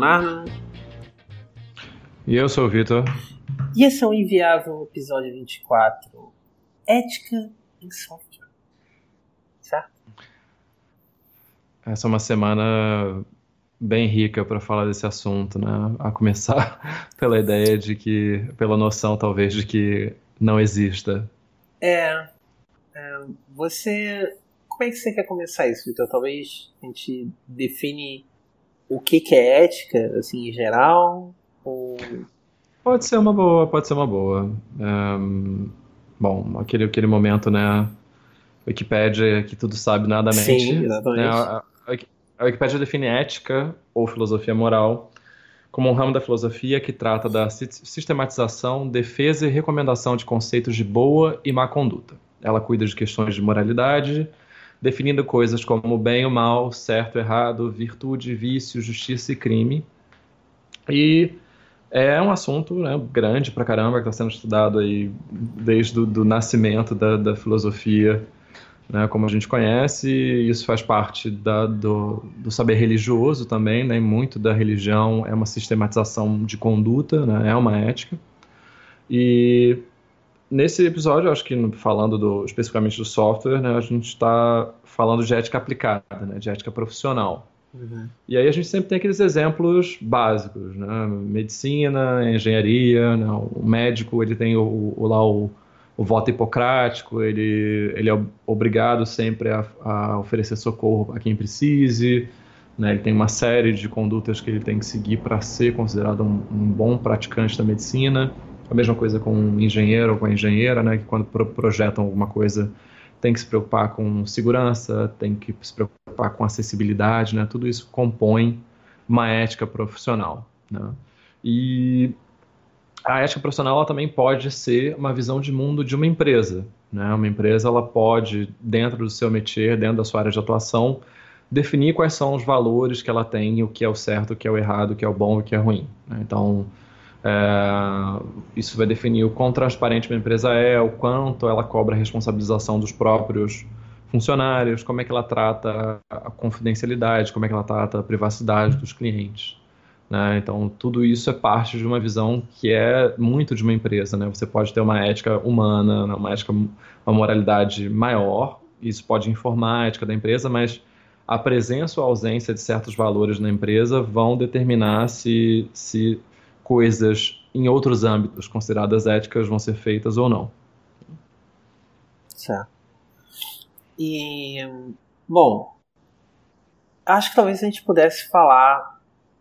Leonardo. E eu sou o Vitor. E esse é o Inviável episódio 24. Ética em software. Certo? Essa é uma semana bem rica para falar desse assunto, né? A começar pela ideia de que, pela noção talvez de que não exista. É. é você. Como é que você quer começar isso, Vitor? Talvez a gente define o que, que é ética, assim, em geral? Ou... Pode ser uma boa, pode ser uma boa. Um, bom, aquele, aquele momento, né? Wikipédia que tudo sabe, nada mente. Sim, exatamente. Né, a, a, a Wikipédia define ética ou filosofia moral como um ramo da filosofia que trata da sistematização, defesa e recomendação de conceitos de boa e má conduta. Ela cuida de questões de moralidade, definindo coisas como bem ou mal, certo, errado, virtude, vício, justiça e crime. E é um assunto né, grande pra caramba que está sendo estudado aí desde o do nascimento da, da filosofia, né, como a gente conhece. Isso faz parte da, do, do, saber religioso também, né, muito da religião é uma sistematização de conduta, né, é uma ética. E nesse episódio, acho que falando do, especificamente do software, né, a gente está falando de ética aplicada, né, de ética profissional. Uhum. E aí a gente sempre tem aqueles exemplos básicos, né? Medicina, engenharia, né? o médico ele tem o, o lá o, o, voto hipocrático, ele, ele é obrigado sempre a, a oferecer socorro a quem precise, né? ele tem uma série de condutas que ele tem que seguir para ser considerado um, um, bom praticante da medicina. A mesma coisa com um engenheiro ou com a engenheira, né? que quando pro projetam alguma coisa tem que se preocupar com segurança, tem que se preocupar com acessibilidade, né? Tudo isso compõe uma ética profissional, né? E a ética profissional ela também pode ser uma visão de mundo de uma empresa, né? Uma empresa ela pode dentro do seu métier, dentro da sua área de atuação, definir quais são os valores que ela tem, o que é o certo, o que é o errado, o que é o bom, o que é ruim. Né? Então é, isso vai definir o quão transparente uma empresa é, o quanto ela cobra a responsabilização dos próprios funcionários, como é que ela trata a confidencialidade, como é que ela trata a privacidade dos clientes. Né? Então, tudo isso é parte de uma visão que é muito de uma empresa. Né? Você pode ter uma ética humana, né? uma ética, uma moralidade maior, isso pode informar a ética da empresa, mas a presença ou ausência de certos valores na empresa vão determinar se, se coisas em outros âmbitos consideradas éticas vão ser feitas ou não. Certo. E, bom, acho que talvez a gente pudesse falar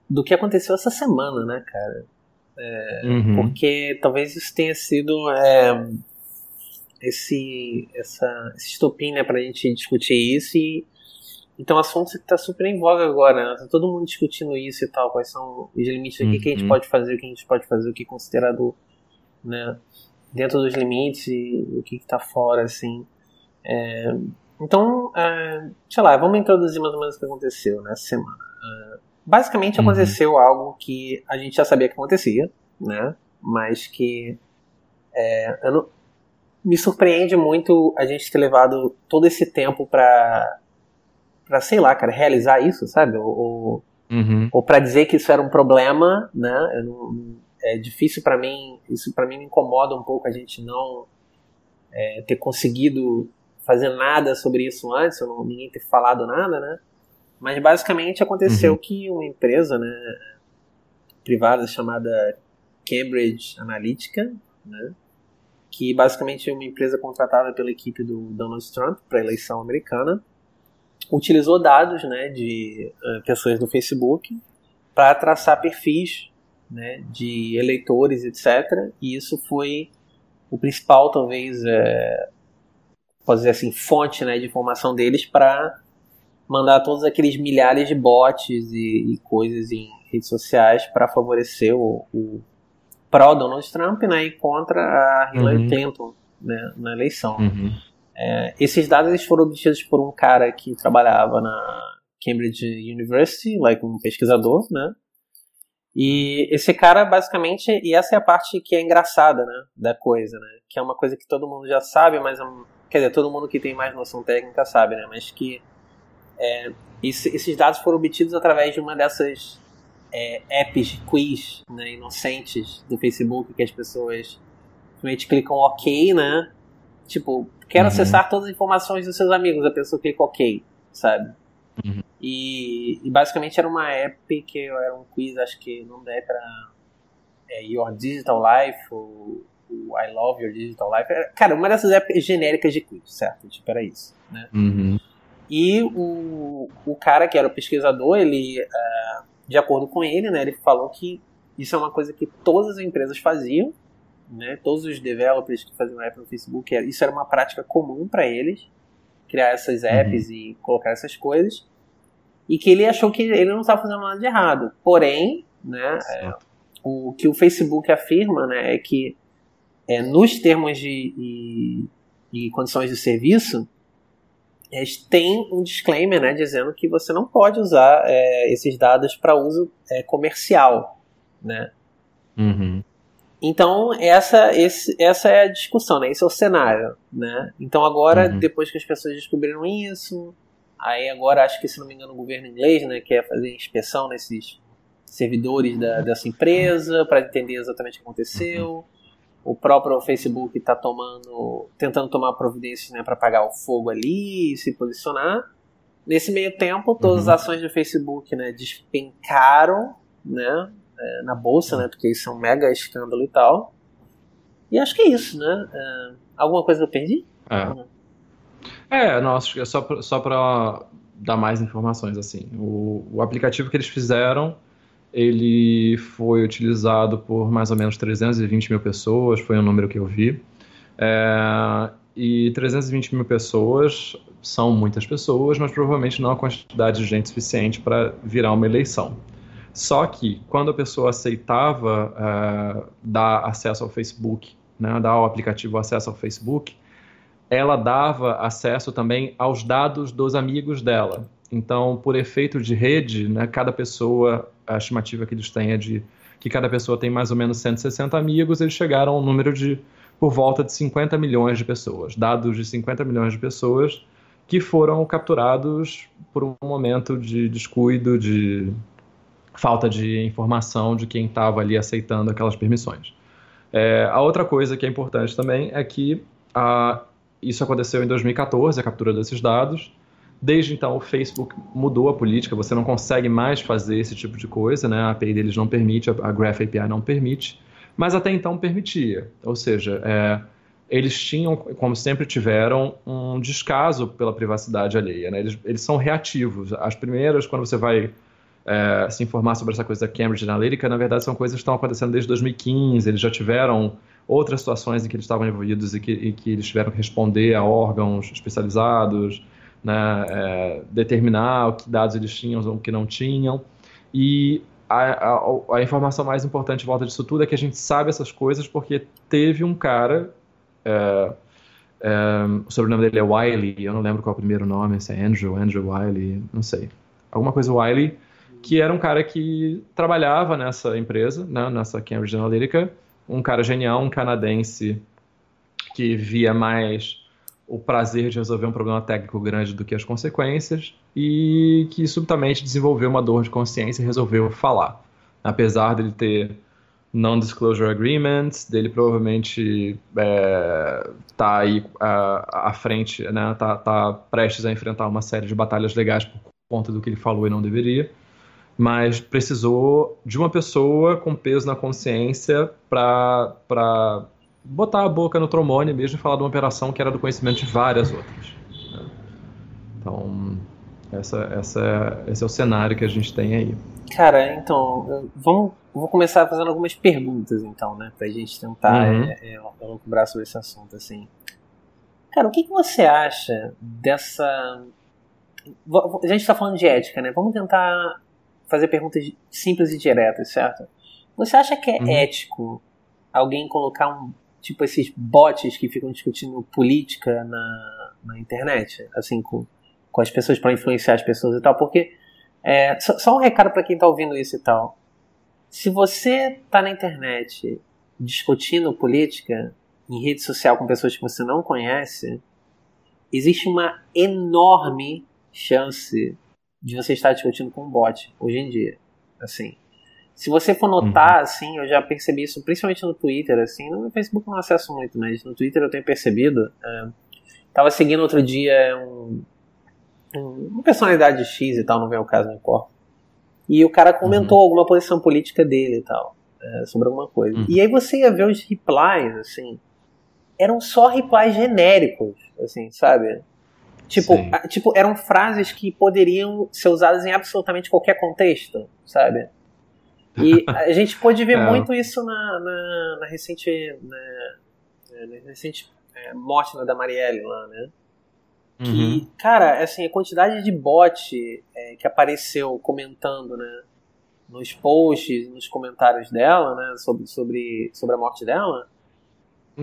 do que aconteceu essa semana, né, cara? É, uhum. Porque talvez isso tenha sido é, esse, essa, esse estopim, né, pra gente discutir isso e então, assunto que está super em voga agora, né? Tá todo mundo discutindo isso e tal, quais são os limites, uhum. o que, que a gente uhum. pode fazer, o que a gente pode fazer, o que é considerado, né, dentro dos limites e o que está fora, assim. É, então, é, sei lá, vamos introduzir mais ou menos o que aconteceu nessa semana. É, basicamente uhum. aconteceu algo que a gente já sabia que acontecia, né? Mas que é, não, me surpreende muito a gente ter levado todo esse tempo para para sei lá, cara, realizar isso, sabe? Ou, uhum. ou para dizer que isso era um problema, né? Não, é difícil para mim, isso para mim me incomoda um pouco a gente não é, ter conseguido fazer nada sobre isso antes, ou não, ninguém ter falado nada, né? Mas basicamente aconteceu uhum. que uma empresa, né, privada chamada Cambridge Analytica, né, que basicamente é uma empresa contratada pela equipe do Donald Trump para a eleição americana, utilizou dados né, de uh, pessoas do Facebook para traçar perfis né, de eleitores, etc. E isso foi o principal, talvez, é, pode dizer assim, fonte né, de informação deles para mandar todos aqueles milhares de bots e, e coisas em redes sociais para favorecer o, o pró-Donald Trump né, e contra a Hillary uhum. Clinton né, na eleição. Uhum. É, esses dados eles foram obtidos por um cara que trabalhava na Cambridge University, like um pesquisador, né? E esse cara, basicamente, e essa é a parte que é engraçada, né, da coisa, né? Que é uma coisa que todo mundo já sabe, mas, é quer dizer, todo mundo que tem mais noção técnica sabe, né? Mas que é, esse, esses dados foram obtidos através de uma dessas é, apps quiz né, inocentes do Facebook que as pessoas simplesmente clicam OK, né? Tipo, quero uhum. acessar todas as informações dos seus amigos, a pessoa clica OK, sabe? Uhum. E, e, basicamente era uma app que era um quiz, acho que o nome da app era é, Your Digital Life, ou, ou, I Love Your Digital Life. Era, cara, uma dessas apps genéricas de quiz, certo? Tipo, era isso, né? Uhum. E o, o cara que era o pesquisador, ele, uh, de acordo com ele, né, ele falou que isso é uma coisa que todas as empresas faziam, né, todos os developers que faziam app no Facebook, isso era uma prática comum para eles, criar essas uhum. apps uhum. e colocar essas coisas, e que ele achou que ele não estava fazendo nada de errado. Porém, né, é, o que o Facebook afirma né, é que é, nos termos de, de, de condições de serviço, tem um disclaimer né, dizendo que você não pode usar é, esses dados para uso é, comercial. Né? Uhum. Então, essa, esse, essa é a discussão, né? esse é o cenário. Né? Então, agora, uhum. depois que as pessoas descobriram isso, aí agora acho que, se não me engano, o governo inglês né, quer fazer inspeção nesses servidores da, dessa empresa para entender exatamente o que aconteceu. Uhum o próprio Facebook está tomando, tentando tomar providências né, para apagar o fogo ali e se posicionar. Nesse meio tempo, todas uhum. as ações do Facebook né, despencaram né, é, na bolsa, né, porque isso é um mega escândalo e tal. E acho que é isso, né? É, alguma coisa eu perdi? É, é nossa, é só, só para dar mais informações assim. O, o aplicativo que eles fizeram ele foi utilizado por mais ou menos 320 mil pessoas, foi o número que eu vi. É, e 320 mil pessoas são muitas pessoas, mas provavelmente não a quantidade de gente suficiente para virar uma eleição. Só que quando a pessoa aceitava é, dar acesso ao Facebook, né, dar ao aplicativo acesso ao Facebook, ela dava acesso também aos dados dos amigos dela. Então, por efeito de rede, né, cada pessoa, a estimativa que eles têm é de que cada pessoa tem mais ou menos 160 amigos, eles chegaram ao número de por volta de 50 milhões de pessoas, dados de 50 milhões de pessoas que foram capturados por um momento de descuido, de falta de informação de quem estava ali aceitando aquelas permissões. É, a outra coisa que é importante também é que a, isso aconteceu em 2014, a captura desses dados, Desde então, o Facebook mudou a política, você não consegue mais fazer esse tipo de coisa, né? a API deles não permite, a Graph API não permite, mas até então permitia. Ou seja, é, eles tinham, como sempre tiveram, um descaso pela privacidade alheia. Né? Eles, eles são reativos. As primeiras, quando você vai é, se informar sobre essa coisa da Cambridge Analytica, na verdade são coisas que estão acontecendo desde 2015, eles já tiveram outras situações em que eles estavam envolvidos e que, e que eles tiveram que responder a órgãos especializados, né, é, determinar o que dados eles tinham ou que não tinham. E a, a, a, informação mais importante em volta disso tudo é que a gente sabe essas coisas porque teve um cara, é, é, o sobrenome dele é Wiley, eu não lembro qual é o primeiro nome, se é Andrew, Andrew Wiley, não sei. Alguma coisa Wiley, que era um cara que trabalhava nessa empresa, né, nessa Cambridge Analytica, um cara genial, um canadense que via mais o prazer de resolver um problema técnico grande do que as consequências e que subitamente desenvolveu uma dor de consciência e resolveu falar. Apesar dele ter non-disclosure agreements, dele provavelmente é, tá aí à, à frente, né, tá, tá prestes a enfrentar uma série de batalhas legais por conta do que ele falou e não deveria, mas precisou de uma pessoa com peso na consciência para botar a boca no trombone mesmo e falar de uma operação que era do conhecimento de várias outras. Né? Então, essa, essa, esse é o cenário que a gente tem aí. Cara, então, vamos, vou começar fazendo algumas perguntas, então, né, pra gente tentar uhum. é, é, sobre esse assunto, assim. Cara, o que, que você acha dessa... A gente está falando de ética, né? Vamos tentar fazer perguntas simples e diretas, certo? Você acha que é uhum. ético alguém colocar um tipo esses bots que ficam discutindo política na, na internet, assim, com, com as pessoas para influenciar as pessoas e tal, porque é, só, só, um recado para quem está ouvindo isso e tal. Se você está na internet discutindo política em rede social com pessoas que você não conhece, existe uma enorme chance de você estar discutindo com um bot hoje em dia. Assim, Se você for notar, uhum. assim, eu já percebi isso, principalmente no Twitter, assim, no Facebook eu não acesso muito, mas no Twitter eu tenho percebido. É, tava seguindo outro dia um, um, uma personalidade X e tal, não vem ao caso, não importa. E o cara comentou uhum. alguma posição política dele e tal, é, sobre alguma coisa. Uhum. E aí você ia ver os replies, assim, eram só replies genéricos, assim, sabe? Tipo, a, tipo, eram frases que poderiam ser usadas em absolutamente qualquer contexto, sabe? E a gente pôde ver é. muito isso na, na, na recente, na, na recente é, morte né, da Marielle lá, né? Que, uhum. cara, assim, a quantidade de bot é, que apareceu comentando, né? Nos posts, nos comentários dela, né? Sobre, sobre, sobre a morte dela.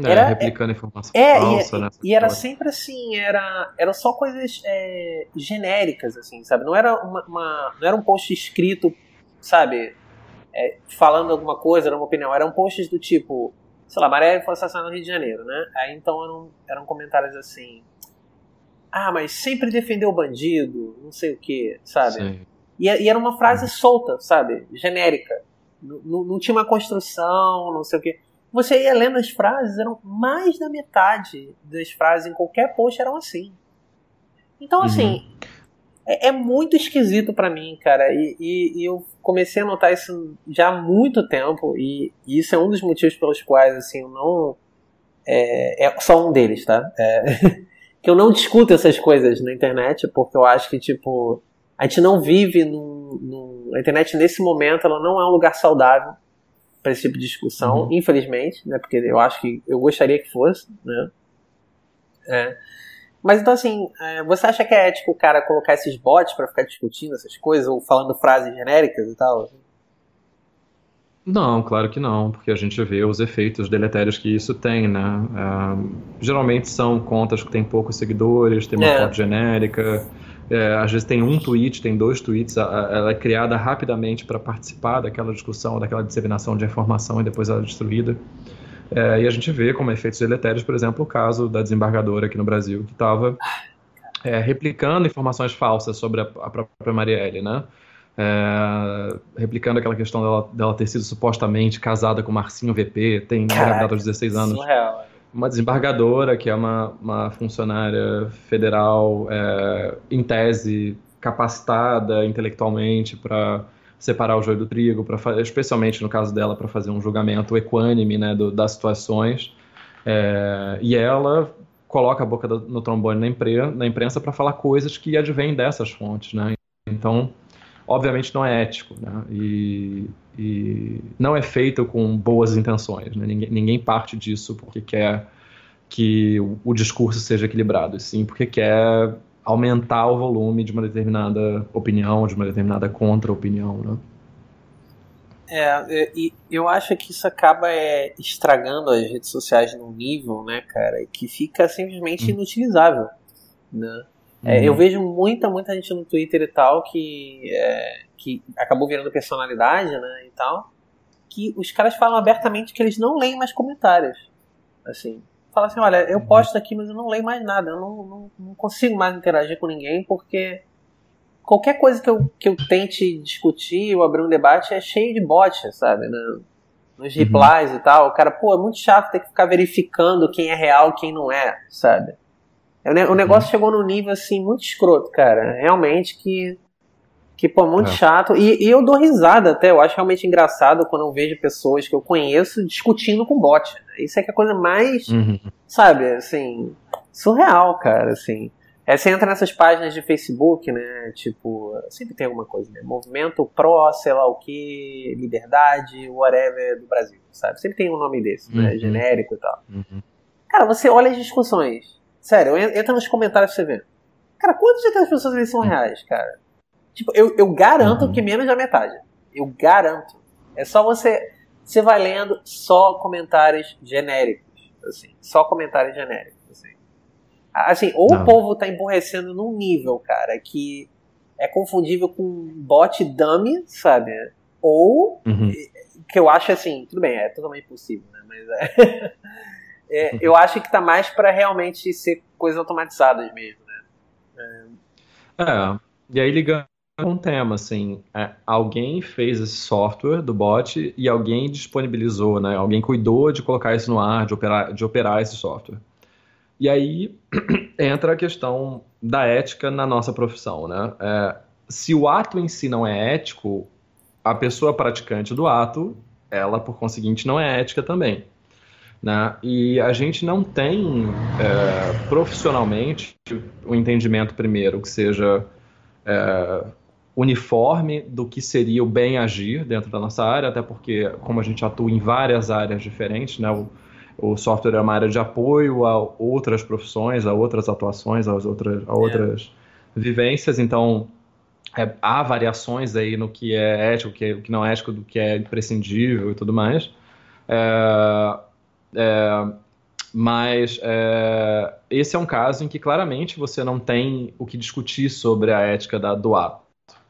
É, era, replicando informação é, falsa, e, né? E era sempre assim, era, era só coisas é, genéricas, assim, sabe? Não era, uma, uma, não era um post escrito, sabe? é, falando alguma coisa, era uma opinião. Eram posts do tipo, sei lá, Maré foi assassinada no Rio de Janeiro, né? Aí então eram, eram comentários assim. Ah, mas sempre defendeu o bandido, não sei o que, sabe? E, e, era uma frase solta, sabe? Genérica. Não, não tinha uma construção, não sei o que. Você ia lendo as frases, eram mais da metade das frases em qualquer post eram assim. Então, assim, uhum é, é muito esquisito para mim, cara. E, e, e, eu comecei a notar isso já há muito tempo. E, e isso é um dos motivos pelos quais, assim, eu não. É, é só um deles, tá? É, que eu não discuto essas coisas na internet, porque eu acho que, tipo, a gente não vive no, no a internet nesse momento, ela não é um lugar saudável para esse tipo de discussão, uhum. infelizmente, né? Porque eu acho que eu gostaria que fosse, né? É. Mas então, assim, é, você acha que é ético o cara colocar esses bots para ficar discutindo essas coisas ou falando frases genéricas e tal? Não, claro que não, porque a gente vê os efeitos deletérios que isso tem, né? É, geralmente são contas que têm poucos seguidores, tem uma é. foto genérica, é, às vezes tem um tweet, tem dois tweets, ela é criada rapidamente para participar daquela discussão, daquela disseminação de informação e depois ela é destruída. É, e a gente vê como efeitos deletérios, por exemplo, o caso da desembargadora aqui no Brasil, que estava é, replicando informações falsas sobre a, a própria Marielle, né? É, replicando aquela questão dela, dela, ter sido supostamente casada com Marcinho VP, tem engravidado aos 16 anos. Surreal. Uma desembargadora, que é uma, uma funcionária federal, é, em tese, capacitada intelectualmente para separar o joio do trigo, pra, especialmente no caso dela, para fazer um julgamento equânime né, do, das situações. É, e ela coloca a boca do, no trombone na, impre, na imprensa para falar coisas que advêm dessas fontes. Né? Então, obviamente, não é ético. Né? E, e não é feito com boas intenções. Né? Ninguém, ninguém parte disso porque quer que o, o discurso seja equilibrado, sim porque quer aumentar o volume de uma determinada opinião, de uma determinada contra-opinião, né? É, e eu acho que isso acaba é, estragando as redes sociais num nível, né, cara, que fica simplesmente hum. inutilizável, né? É, uhum. eu vejo muita, muita gente no Twitter e tal que, é, que acabou virando personalidade, né, e tal, que os caras falam abertamente que eles não leem mais comentários, assim, fala assim, olha, eu posto aqui, mas eu não leio mais nada, eu não, não, não consigo mais interagir com ninguém, porque qualquer coisa que eu, que eu tente discutir ou abrir um debate é cheio de bots, sabe? Né? Nos uhum. replies uhum. e tal. O cara, pô, é muito chato ter que ficar verificando quem é real e quem não é, sabe? O uhum. negócio uhum. chegou num nível assim muito escroto, cara. Realmente que que, pô, muito é. chato. E, e, eu dou risada até. Eu acho realmente engraçado quando eu vejo pessoas que eu conheço discutindo com bot. Isso é que é a coisa mais, uhum. sabe, assim, surreal, cara, assim. É, você entra nessas páginas de Facebook, né? Tipo, sempre tem alguma coisa, né? Movimento pró, sei lá o que, liberdade, whatever do Brasil, sabe? Sempre tem um nome desse, né? uhum. né? Genérico e tal. Uhum. Cara, você olha as discussões. Sério, entra nos comentários pra você ver. Cara, quantas das pessoas ali são reais, cara? Tipo, eu, eu garanto uhum. que menos da metade. Eu garanto. É só você. Você vai lendo só comentários genéricos. Assim, só comentários genéricos. Assim, assim ou Não. o povo tá emborrecendo num nível, cara, que é confundível com bot dummy, sabe? Ou uhum. que eu acho assim, tudo bem, é totalmente possível, né? Mas é, é uhum. eu acho que tá mais para realmente ser coisas automatizadas mesmo, né? É. é. E aí ligando um tema, assim, é, alguém fez esse software do bot e alguém disponibilizou, né? Alguém cuidou de colocar isso no ar, de operar, de operar esse software. E aí entra a questão da ética na nossa profissão, né? É, se o ato em si não é ético, a pessoa praticante do ato, ela, por conseguinte, não é ética também. Né? E a gente não tem é, profissionalmente o um entendimento, primeiro, que seja é, uniforme do que seria o bem agir dentro da nossa área, até porque, como a gente atua em várias áreas diferentes, né? o, o software é uma área de apoio a outras profissões, a outras atuações, a outras, a outras é. vivências, então é, há variações aí no que é ético, o que, é, que não é ético, do que é imprescindível e tudo mais. É, é, mas é, esse é um caso em que claramente você não tem o que discutir sobre a ética da, do ato.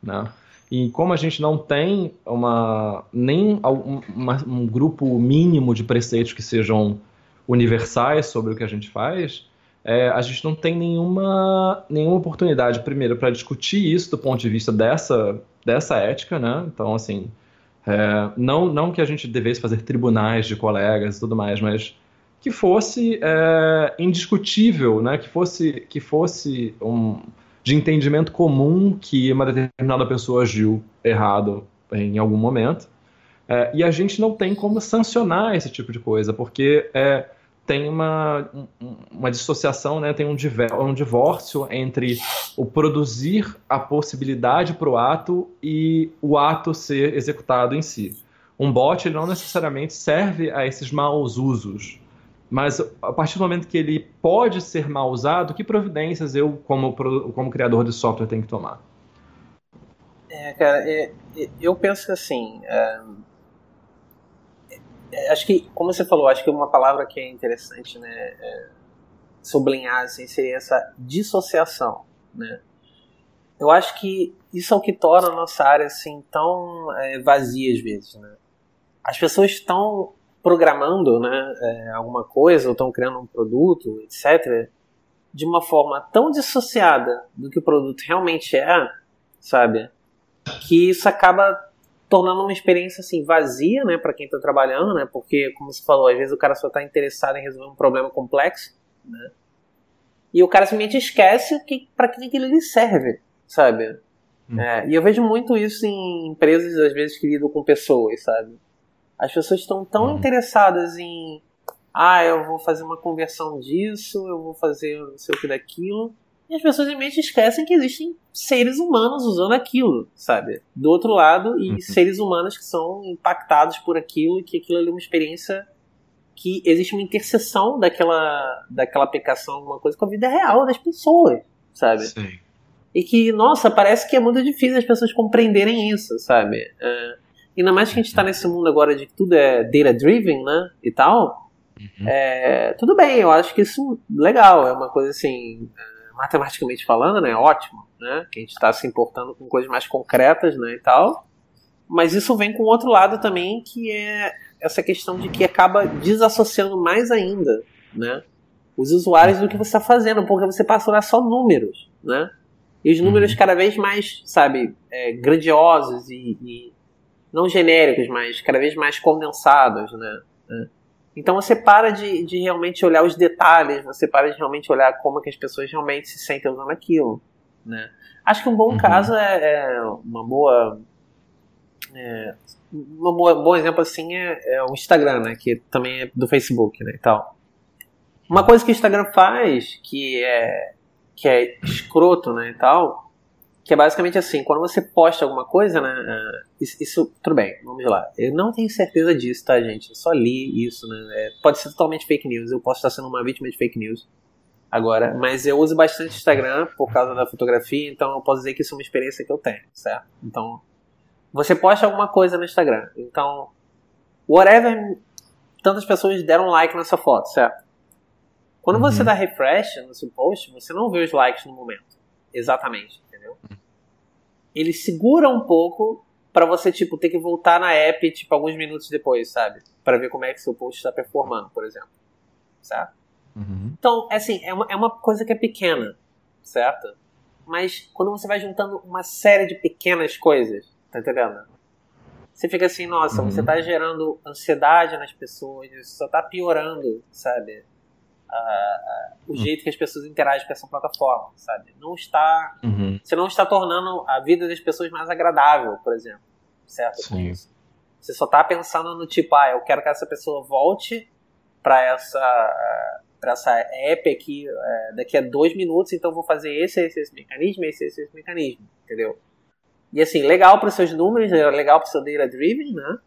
Né? E como a gente não tem uma, nem uma, um grupo mínimo de preceitos que sejam universais sobre o que a gente faz, é, a gente não tem nenhuma, nenhuma oportunidade, primeiro, para discutir isso do ponto de vista dessa, dessa ética, né? Então, assim, é, não, não que a gente devesse fazer tribunais de colegas e tudo mais, mas que fosse é, indiscutível, né? Que fosse, que fosse um, de entendimento comum que uma determinada pessoa agiu errado em algum momento. É, e a gente não tem como sancionar esse tipo de coisa, porque é, tem uma, uma dissociação, né? tem um, um divórcio entre o produzir a possibilidade para o ato e o ato ser executado em si. Um bot ele não necessariamente serve a esses maus usos, mas a partir do momento que ele pode ser mal usado, que providências eu, como, como criador de software, tenho que tomar? É, cara, é, é eu penso assim. É, acho que, como você falou, acho que uma palavra que é interessante, né, é, sublinhar, assim, seria essa dissociação, né. Eu acho que isso é o que torna a nossa área, assim, tão é, vazia às vezes, né. As pessoas estão programando, né, é, alguma coisa, ou estão criando um produto, etc., de uma forma tão dissociada do que o produto realmente é, sabe, que isso acaba tornando uma experiência assim vazia, né, para quem está trabalhando, né, porque como você falou, às vezes o cara só está interessado em resolver um problema complexo, né, e o cara simplesmente esquece que para que lhe serve, sabe? Hum. É, e eu vejo muito isso em empresas às vezes que lidam com pessoas, sabe? As pessoas estão tão hum. interessadas em ah, eu vou fazer uma conversão disso, eu vou fazer não sei o que daquilo, e as pessoas realmente esquecem que existem seres humanos usando aquilo, sabe? Do outro lado, e uhum. seres humanos que são impactados por aquilo, e que aquilo é uma experiência que existe uma interseção daquela, daquela aplicação, alguma coisa, com a vida real das pessoas, sabe? Sim. E que, nossa, parece que é muito difícil as pessoas compreenderem isso, sabe? É, ainda mais que a gente está nesse mundo agora de que tudo é data-driven, né? E tal. Uhum. É, tudo bem, eu acho que isso é legal, é uma coisa assim. Matematicamente falando, né, ótimo, né, que a gente está se importando com coisas mais concretas, né, e tal. Mas isso vem com outro lado também, que é essa questão de que acaba desassociando mais ainda, né, os usuários do que você está fazendo, porque você passa a olhar só números, né, e os números uhum. cada vez mais, sabe, é, grandiosos e, e, não genéricos, mas cada vez mais condensados, né, né então você para de, de realmente olhar os detalhes, você para de realmente olhar como que as pessoas realmente se sentem usando aquilo. Né? Acho que um bom uhum. caso é, é, uma boa. É, um bom exemplo assim é, é, o Instagram, né? Que também é do Facebook, né? E tal. Uma coisa que o Instagram faz, que é, que é escroto, né? E tal, que é basicamente assim, quando você posta alguma coisa, né? É, isso, isso, tudo bem, vamos lá. Eu não tenho certeza disso, tá, gente? Eu só li isso, né? É, pode ser totalmente fake news. Eu posso estar sendo uma vítima de fake news agora, mas eu uso bastante Instagram por causa da fotografia, então eu posso dizer que isso é uma experiência que eu tenho, certo? Então, você posta alguma coisa no Instagram, então, whatever, tantas pessoas deram like nessa foto, certo? Quando você uhum. dá refresh no seu post, você não vê os likes no momento, exatamente entendeu? Ele segura um pouco para você, tipo, ter que voltar na app, tipo, alguns minutos depois, sabe? para ver como é que seu post está performando, por exemplo. Certo? Uhum. Então, assim, é uma, é uma coisa que é pequena, certo? mas quando você vai juntando uma série de pequenas coisas, tá entendendo? Você fica assim, nossa, uhum. você tá gerando ansiedade nas pessoas, isso só tá piorando, sabe? O uhum. jeito que as pessoas interagem com essa plataforma, sabe? Não está, uhum. você não está tornando a vida das pessoas mais agradável, por exemplo, certo? Sim. Você só está pensando no tipo, ah, eu quero que essa pessoa volte para essa para essa app aqui é, daqui a dois minutos, então vou fazer esse, esse, esse mecanismo, esse, esse, esse mecanismo, entendeu? E assim, legal para os seus números, é legal para o seu data driven, né?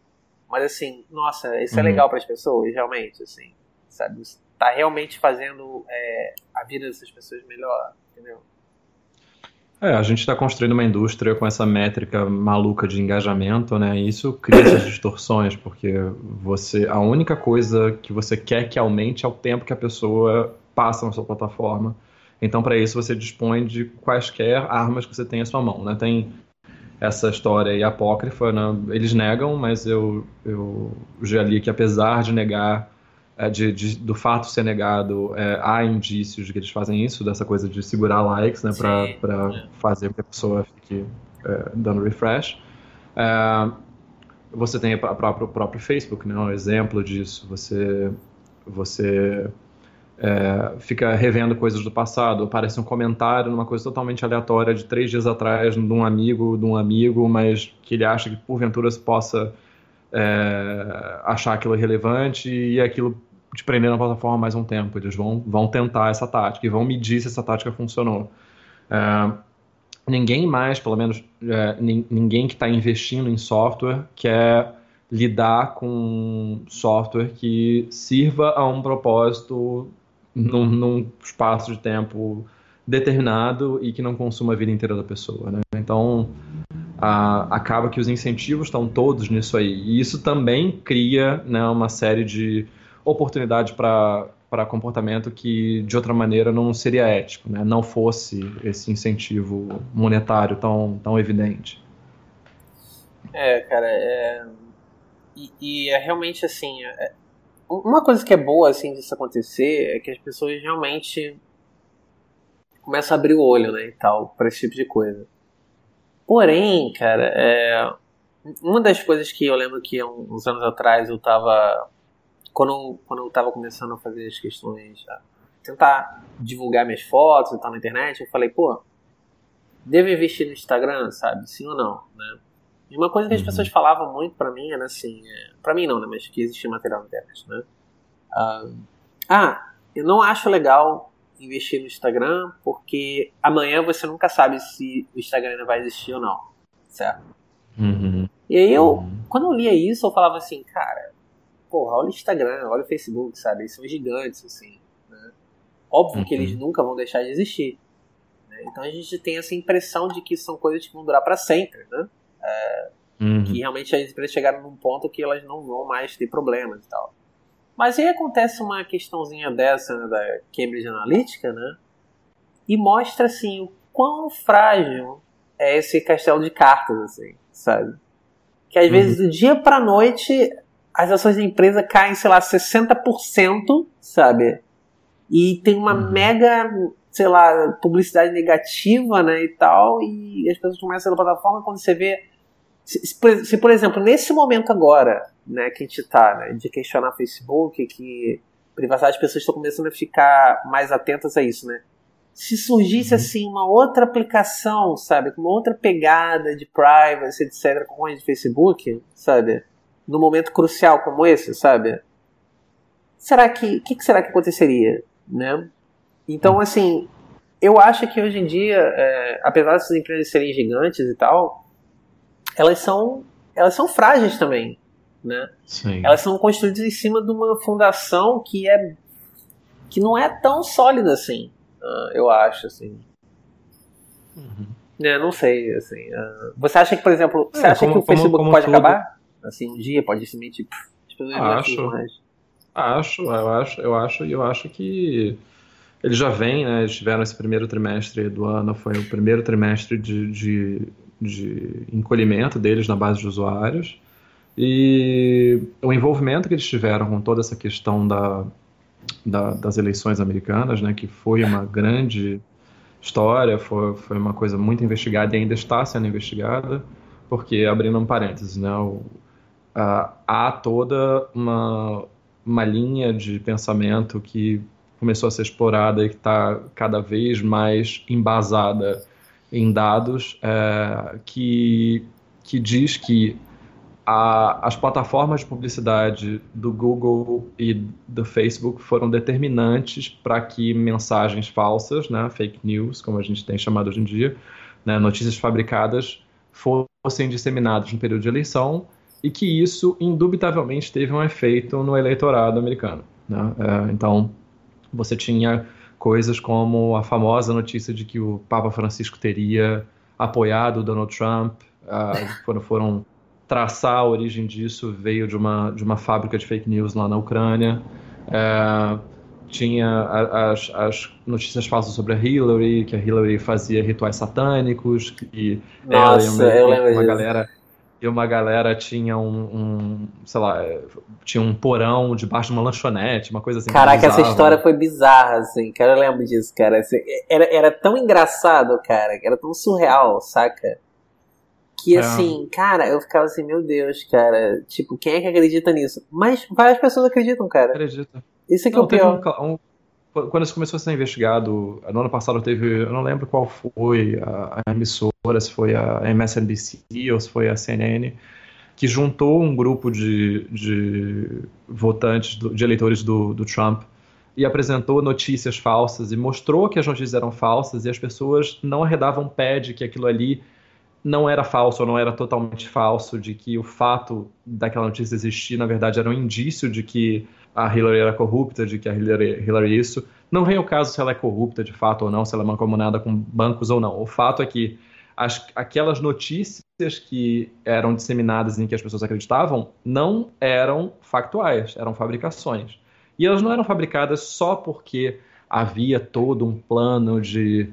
Mas assim, nossa, isso é uhum. é legal para as pessoas, realmente, assim, sabe? Tá realmente fazendo é, a vida dessas pessoas melhor, entendeu? É, a gente está construindo uma indústria com essa métrica maluca de engajamento, né? E isso cria essas distorções, porque você, a única coisa que você quer que aumente é o tempo que a pessoa passa na sua plataforma. Então, para isso, você dispõe de quaisquer armas que você tem à sua mão, né? Tem essa história aí apócrifa, né? eles negam, mas eu, eu já li que apesar de negar de, de, do fato ser negado, é, há indícios de que eles fazem isso, dessa coisa de segurar likes, né, para é. fazer com que a pessoa fique é, dando refresh. É, você tem o próprio, Facebook, né, um exemplo disso. Você, você é, fica revendo coisas do passado, aparece um comentário numa coisa totalmente aleatória de três dias atrás de um amigo, de um amigo, mas que ele acha que porventura se possa é, achar aquilo relevante e aquilo te prender na plataforma mais um tempo. Eles vão, vão tentar essa tática e vão medir se essa tática funcionou. É, ninguém mais, pelo menos é, ninguém que está investindo em software, quer lidar com software que sirva a um propósito num, num espaço de tempo determinado e que não consuma a vida inteira da pessoa. Né? Então, acaba que os incentivos estão todos nisso aí. E isso também cria né, uma série de oportunidade para comportamento que de outra maneira não seria ético, né? não fosse esse incentivo monetário tão, tão evidente. É, cara, é... E, e é realmente assim. É... Uma coisa que é boa assim disso acontecer é que as pessoas realmente começam a abrir o olho, né, e tal, para esse tipo de coisa. Porém, cara, é... uma das coisas que eu lembro que uns anos atrás eu tava quando, quando eu estava começando a fazer as questões, a tentar divulgar minhas fotos e tal na internet, eu falei, pô, devo investir no Instagram, sabe? Sim ou não, né? E uma coisa que as uhum. pessoas falavam muito para mim era assim, é, para mim não, né? Mas que existia material na internet, né? Uh, ah, eu não acho legal investir no Instagram porque amanhã você nunca sabe se o Instagram ainda vai existir ou não, certo? Uhum. E aí eu, uhum. quando eu lia isso, eu falava assim, cara, porra, olha o Instagram, olha o Facebook, sabe? Eles são gigantes, assim. Né? Óbvio uhum. que eles uhum. nunca vão deixar de existir. Né? Então a gente tem essa impressão de que são coisas que vão durar para sempre, né? É, uhum. Que realmente as empresas chegaram num ponto que elas não vão mais ter problemas e tal. Mas aí acontece uma questãozinha dessa né, da Cambridge Analytica, né? E mostra assim o quão frágil é esse castelo de cartas, assim, sabe? Que às uhum. vezes do dia pra noite as ações da empresa caem, sei lá, 60%, sabe? E tem uma uhum. mega, sei lá, publicidade negativa, né, e tal, e as pessoas começam na plataforma quando você vê se, se, por exemplo, nesse momento agora, né, que a gente tá, né, de questionar Facebook, que privacidade, as pessoas estão começando a ficar mais atentas a isso, né? Se surgisse, uhum. assim, uma outra aplicação, sabe, com uma outra pegada de privacy, etc., como a de Facebook, sabe? Num momento crucial como esse, sabe? Será que o que, que, será que aconteceria, né? Então, hum. assim, eu acho que hoje em dia, é, apesar dessas empresas serem gigantes e tal, elas são elas são frágeis também, né? Sim. Elas são construídas em cima de uma fundação que é que não é tão sólida assim, uh, eu acho, assim. Uhum. É, não sei, assim. Uh, você acha que, por exemplo, você é, acha como, que o Facebook como, como pode tudo... acabar? Assim, um dia pode simplesmente. Acho. Acho, eu acho, eu acho, eu acho que eles já vêm, né? Eles tiveram esse primeiro trimestre do ano, foi o primeiro trimestre de, de, de encolhimento deles na base de usuários. E o envolvimento que eles tiveram com toda essa questão da, da, das eleições americanas, né, que foi uma grande história, foi, foi uma coisa muito investigada e ainda está sendo investigada, porque, abrindo um parênteses, né, o, a, há toda uma, uma linha de pensamento que começou a ser explorada e que está cada vez mais embasada em dados, é, que, que diz que a, as plataformas de publicidade do Google e do Facebook foram determinantes para que mensagens falsas, né, fake news, como a gente tem chamado hoje em dia, né, notícias fabricadas, fossem disseminadas no período de eleição e que isso, indubitavelmente, teve um efeito no eleitorado americano. Né? É, então, você tinha coisas como a famosa notícia de que o Papa Francisco teria apoiado Donald Trump, uh, quando foram traçar a origem disso veio de uma, de uma fábrica de fake news lá na Ucrânia. É, tinha as, as, notícias falsas sobre a Hillary, que a Hillary fazia rituais satânicos, que Nossa, ela e uma, uma galera e uma galera tinha um, um, sei lá, tinha um porão debaixo de uma lanchonete, uma coisa assim. Caraca, essa história foi bizarra, assim, cara, eu lembro disso, cara. Assim, era, era tão engraçado, cara, era tão surreal, saca? Que é. assim, cara, eu ficava assim, meu Deus, cara, tipo, quem é que acredita nisso? Mas várias pessoas acreditam, cara. Acredita. Isso é que não, é o pior. Um, um, quando isso começou a ser investigado, no ano passado teve, eu não lembro qual foi a, a emissora, se foi a MSNBC ou se foi a CNN, que juntou um grupo de, de votantes, do, de eleitores do, do Trump e apresentou notícias falsas e mostrou que as notícias eram falsas e as pessoas não arredavam pé de que aquilo ali não era falso ou não era totalmente falso, de que o fato daquela notícia existir, na verdade, era um indício de que a Hillary era corrupta, de que a Hillary, Hillary isso. Não vem o caso se ela é corrupta de fato ou não, se ela é mancomunada com bancos ou não. O fato é que as, aquelas notícias que eram disseminadas em que as pessoas acreditavam não eram factuais, eram fabricações. E elas não eram fabricadas só porque havia todo um plano de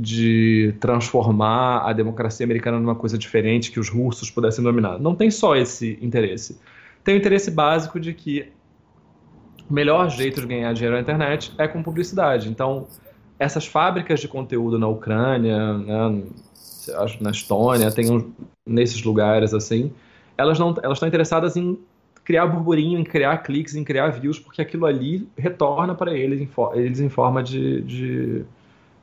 de transformar a democracia americana numa coisa diferente que os russos pudessem dominar. Não tem só esse interesse. Tem o interesse básico de que o melhor jeito de ganhar dinheiro na internet é com publicidade. Então, essas fábricas de conteúdo na Ucrânia, né, na Estônia, tem nesses lugares assim, elas não elas estão interessadas em criar burburinho, em criar cliques, em criar views, porque aquilo ali retorna para eles eles em forma de, de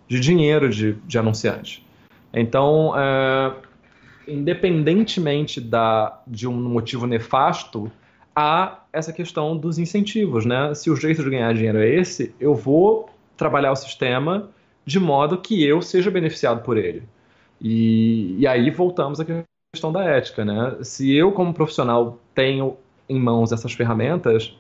de dinheiro de, de anunciante. Então, é, independentemente da, de um motivo nefasto, há essa questão dos incentivos, né? Se o jeito de ganhar dinheiro é esse, eu vou trabalhar o sistema de modo que eu seja beneficiado por ele. E, e aí voltamos à questão da ética, né? Se eu, como profissional, tenho em mãos essas ferramentas,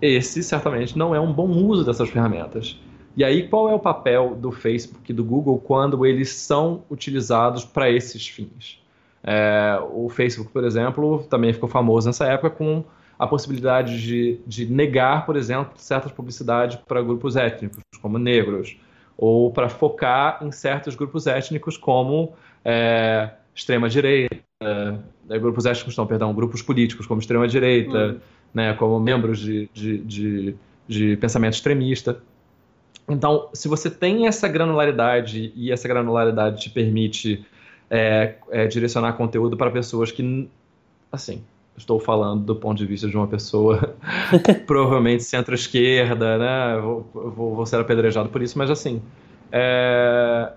esse certamente não é um bom uso dessas ferramentas. E aí, qual é o papel do Facebook e do Google quando eles são utilizados para esses fins? É, o Facebook, por exemplo, também ficou famoso nessa época com a possibilidade de, de negar, por exemplo, certas publicidades para grupos étnicos, como negros, ou para focar em certos grupos étnicos, como é, extrema-direita, é, grupos étnicos, não, perdão, grupos políticos, como extrema-direita, hum. né, como membros de, de, de, de pensamento extremista. Então, se você tem essa granularidade e essa granularidade te permite é, é, direcionar conteúdo para pessoas que, assim, estou falando do ponto de vista de uma pessoa provavelmente centro-esquerda, né? Vou, vou, vou, ser apedrejado por isso, mas assim, é,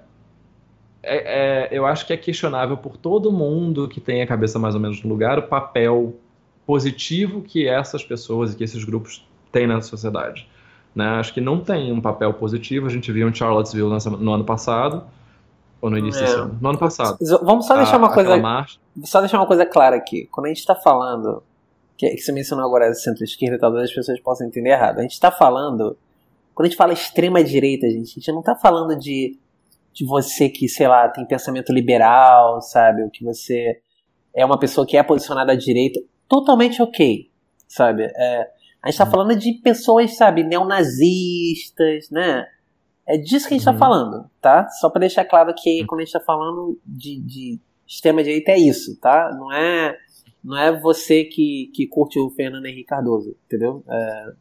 é, é, eu acho que é questionável por todo mundo que tem a cabeça mais ou menos no lugar o papel positivo que essas pessoas e que esses grupos têm na sociedade. Né? Acho que não tem um papel positivo. A gente viu em Charlottesville no ano passado. Ou no início é. desse ano? No ano passado. Vamos só deixar a, uma coisa. Marcha... Só deixar uma coisa clara aqui. Quando a gente está falando. Que, que você mencionou agora centro-esquerda, talvez as pessoas possam entender errado. A gente está falando. Quando a gente fala extrema-direita, gente, a gente não está falando de, de você que, sei lá, tem pensamento liberal, sabe? Ou que você é uma pessoa que é posicionada à direita. Totalmente ok, sabe? É, a gente tá falando de pessoas, sabe, neonazistas, né? É disso que a gente tá uhum. falando, tá? Só para deixar claro que uhum. quando a gente tá falando de, de extrema-direita é isso, tá? Não é, não é você que, que curte o Fernando Henrique Cardoso, entendeu? É,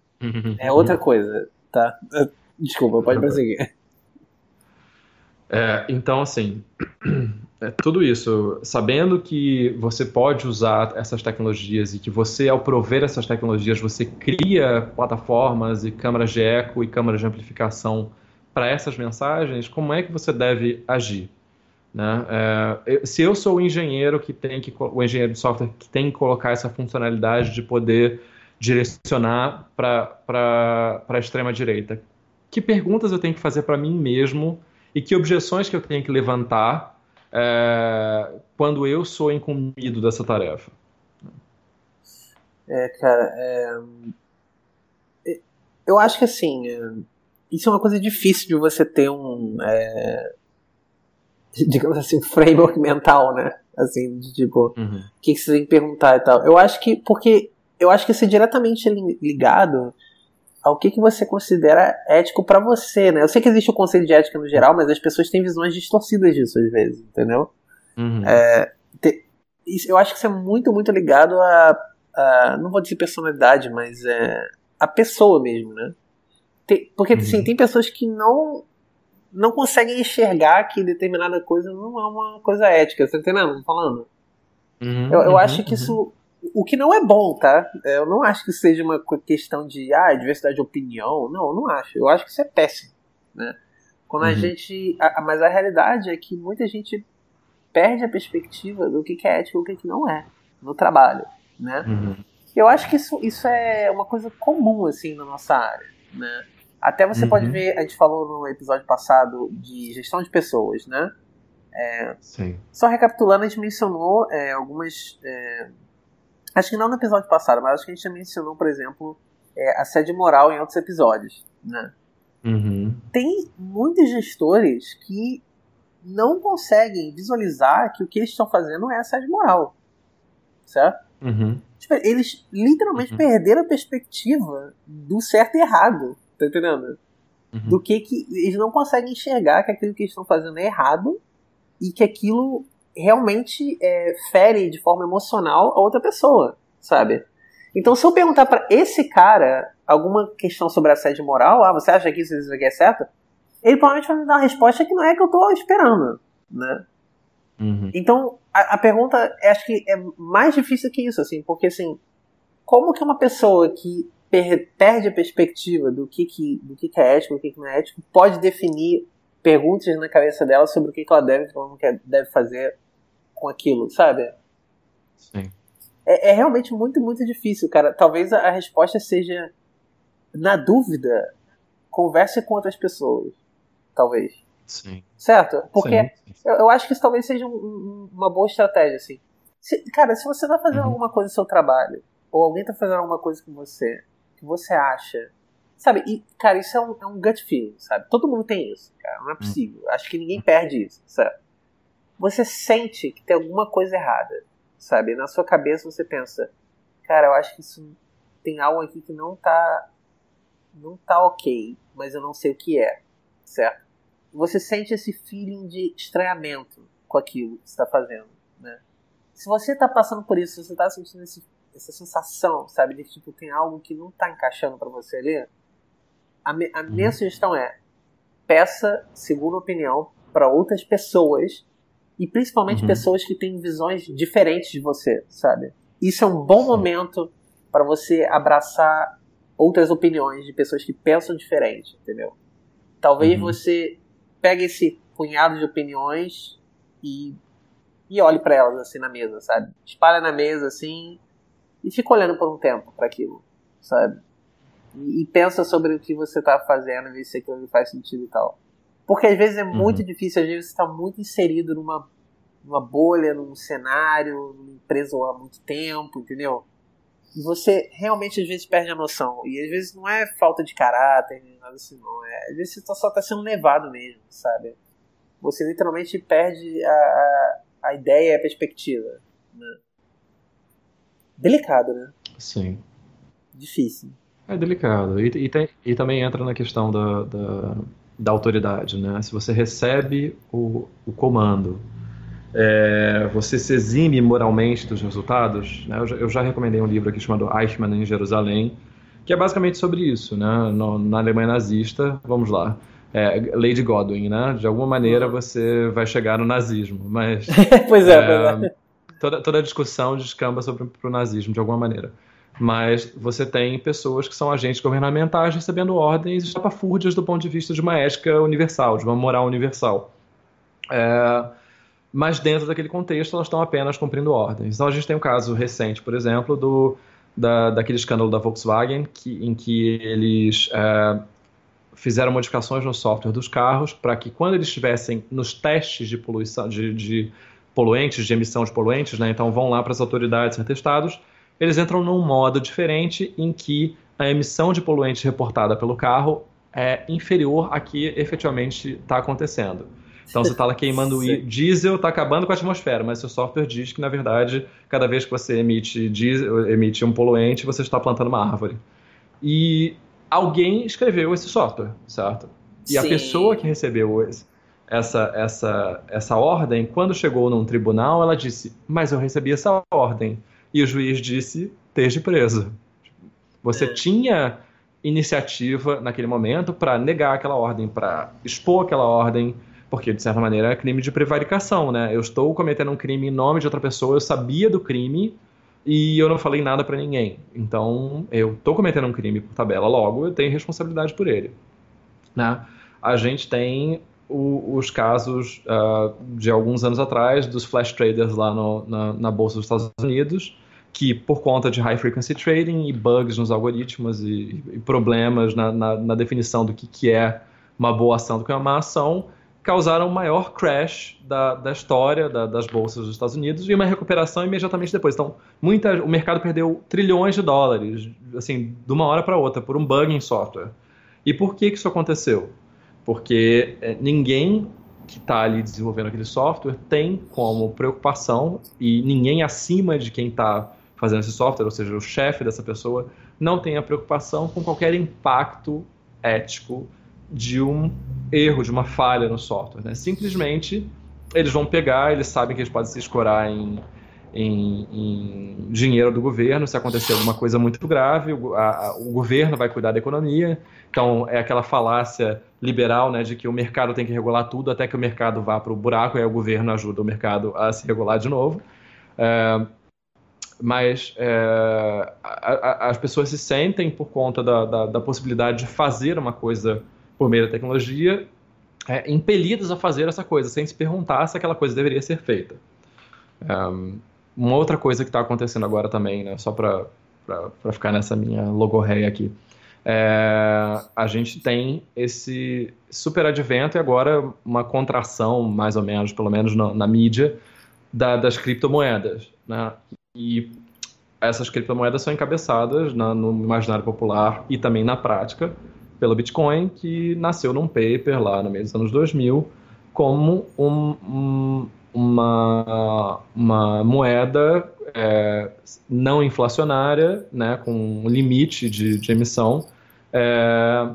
é outra coisa, tá? Desculpa, pode prosseguir. É, então, assim, é, tudo isso, sabendo que você pode usar essas tecnologias e que você, ao prover essas tecnologias, você cria plataformas e câmaras de eco e câmaras de amplificação para essas mensagens, como é que você deve agir? Né? É, se eu sou o engenheiro que tem que o engenheiro de software que tem que colocar essa funcionalidade de poder direcionar para a extrema direita, que perguntas eu tenho que fazer para mim mesmo e que objeções que eu tenho que levantar é, quando eu sou incumbido dessa tarefa? É, cara, é... eu acho que assim, é, isso é uma coisa difícil de você ter um, é... digamos assim, um framework mental, né? Assim, de tipo, uhum. o que, que você tem que perguntar e tal. Eu acho que, porque eu acho que isso é diretamente ligado ao que, que você considera ético para você, né? Eu sei que existe o conceito de ética no geral, mas as pessoas têm visões distorcidas disso às vezes, entendeu? Uhum. É, te, eu acho que isso é muito, muito ligado a, a não vou dizer personalidade, mas é, a pessoa mesmo, né? Tem, porque, assim, uhum. assim, tem pessoas que não não conseguem enxergar que determinada coisa não é uma coisa ética, você tá entendendo? Tô falando. Uhum, eu, eu uhum, acho que uhum. isso o que não é bom, tá? Eu não acho que seja uma questão de ah, diversidade de opinião. Não, eu não acho. Eu acho que isso é péssimo, né? Quando uhum. a gente. A, mas a realidade é que muita gente perde a perspectiva do que, é ético e o que, que não é no trabalho, né? Uhum. Eu acho que isso, isso é uma coisa comum, assim, na nossa área, né? Até você uhum. pode ver, a gente falou no episódio passado de gestão de pessoas, né? É, Sim. Só recapitulando, a gente mencionou é, algumas é, Acho que não no episódio passado, mas acho que a gente já mencionou, por exemplo, é, assédio moral em outros episódios. Né? Uhum. Tem muitos gestores que não conseguem visualizar que o que eles estão fazendo é assédio moral. Certo? Uhum. Tipo, eles literalmente uhum. perderam a perspectiva do certo e errado. Tá entendendo? Uhum. Do que que. Eles não conseguem enxergar que aquilo que eles estão fazendo é errado e que aquilo realmente é, fere de forma emocional a outra pessoa, sabe? Então, se eu perguntar para esse cara alguma questão sobre assédio moral, ah, você acha que isso, isso aqui é certo? Ele provavelmente vai me dar uma resposta que não é que eu tô esperando, né? Uhum. Então, a, a, pergunta, acho que é mais difícil que isso, assim, porque, assim, como que uma pessoa que per perde a perspectiva do que, que, do que, que é ético, do que, que não é ético, pode definir perguntas na cabeça dela sobre o que, que ela deve, ela não deve fazer com aquilo, sabe? Sim. É, é, realmente muito, muito difícil, cara. Talvez a resposta seja, na dúvida, converse com outras pessoas. Talvez. Sim. Certo? Porque sim, sim. Eu, eu, acho que isso talvez seja um, um, uma boa estratégia, assim. Se, cara, se você vai fazer uhum. alguma coisa no seu trabalho, ou alguém tá fazendo alguma coisa com você, que você acha. Sabe, e, cara, isso é um, é um gut feeling, sabe? Todo mundo tem isso, cara. Não é uhum. possível. Uhum. Acho que ninguém perde isso, certo? você sente que tem alguma coisa errada, sabe? Na sua cabeça você pensa, cara, eu acho que isso tem algo aqui que não tá não tá ok, mas eu não sei o que é, certo? Você sente esse feeling de estranhamento com aquilo que está fazendo, né? Se você está passando por isso, se você está sentindo esse, essa sensação, sabe, de que tipo, tem algo que não está encaixando para você ali, a, me, a minha uhum. sugestão é peça segunda opinião para outras pessoas e principalmente uhum. pessoas que têm visões diferentes de você, sabe? Isso é um bom Sim. momento para você abraçar outras opiniões de pessoas que pensam diferente, entendeu? Talvez uhum. você pegue esse punhado de opiniões e, e olhe para elas assim na mesa, sabe? Espalha na mesa assim e fica olhando por um tempo para aquilo, sabe? E, e, pensa sobre o que você tá fazendo e ver se aquilo faz sentido e tal. Porque às vezes é muito uhum. difícil, às vezes você está muito inserido numa, numa bolha, num cenário, numa empresa há muito tempo, entendeu? E você realmente às vezes perde a noção. E às vezes não é falta de caráter, nada assim, não. É, às vezes você tá, só está sendo levado mesmo, sabe? Você literalmente perde a, a ideia e a perspectiva. Né? Delicado, né? Sim. Difícil. É delicado. E, e, tem, e também entra na questão da, da da autoridade, né? Se você recebe o, o comando, é, você se exime moralmente dos resultados. Né? Eu, já, eu, já, recomendei um livro aqui chamado Eichmann em Jerusalém, que é basicamente sobre isso, né? No, na Alemanha nazista, vamos lá. é, Lady Godwin, né? De alguma maneira você vai chegar no nazismo, mas pois é, é, pois é. Toda, toda a discussão descamba sobre o nazismo de alguma maneira. Mas você tem pessoas que são agentes governamentais recebendo ordens estapafúrdias do ponto de vista de uma ética universal, de uma moral universal. É, mas dentro daquele contexto elas estão apenas cumprindo ordens. Então a gente tem um caso recente, por exemplo, do, da, daquele escândalo da Volkswagen, que, em que eles é, fizeram modificações no software dos carros para que quando eles estivessem nos testes de poluição, de, de poluentes, de emissão de poluentes, né, então vão lá para as autoridades ser testados, eles entram num modo diferente em que a emissão de poluentes reportada pelo carro é inferior a que efetivamente está acontecendo. Então você está lá queimando diesel, está acabando com a atmosfera, mas seu software diz que, na verdade, cada vez que você emite, diesel, emite um poluente, você está plantando uma árvore. E alguém escreveu esse software, certo? E Sim. a pessoa que recebeu essa, essa, essa ordem, quando chegou num tribunal, ela disse: Mas eu recebi essa ordem. E o juiz disse: Esteja preso. Você é. tinha iniciativa naquele momento para negar aquela ordem, para expor aquela ordem porque, de certa maneira, é crime de prevaricação, né? Eu estou cometendo um crime em nome de outra pessoa, eu sabia do crime e eu não falei nada para ninguém. Então, eu estou cometendo um crime por tabela, logo eu tenho responsabilidade por ele. Né? A gente tem o, os casos uh, de alguns anos atrás dos flash traders lá no, na, na, Bolsa dos Estados Unidos, que por conta de high frequency trading e bugs nos algoritmos e, e problemas na, na, na, definição do que, que é uma boa ação do que é uma má ação, causaram o maior crash da, da história da, das bolsas dos Estados Unidos e uma recuperação imediatamente depois. Então, muita, o mercado perdeu trilhões de dólares, assim, de uma hora para outra, por um bug em software. E por que, que isso aconteceu? Porque é, ninguém que está ali desenvolvendo aquele software tem como preocupação, e ninguém acima de quem está fazendo esse software, ou seja, o chefe dessa pessoa, não tem a preocupação com qualquer impacto ético de um erro, de uma falha no software. Né? Simplesmente eles vão pegar, eles sabem que eles podem se escorar em, em, em dinheiro do governo, se acontecer alguma coisa muito grave, o, a, o, governo vai cuidar da economia. Então é aquela falácia liberal né, de que o mercado tem que regular tudo até que o mercado vá para o buraco e aí o governo ajuda o mercado a se regular de novo. É, mas é, a, a, as pessoas se sentem por conta da, da, da possibilidade de fazer uma coisa por meio da tecnologia, é, impelidas a fazer essa coisa, sem se perguntar se aquela coisa deveria ser feita. Um, uma outra coisa que está acontecendo agora também, né, só para ficar nessa minha logorreia aqui, é, a gente tem esse super advento e agora uma contração, mais ou menos, pelo menos na, na mídia, da, das criptomoedas. Né? E essas criptomoedas são encabeçadas na, no imaginário popular e também na prática pelo Bitcoin, que nasceu num paper lá no meio dos anos 2000 como um, um, uma, uma moeda é, não inflacionária, né, com um limite de, de emissão, é,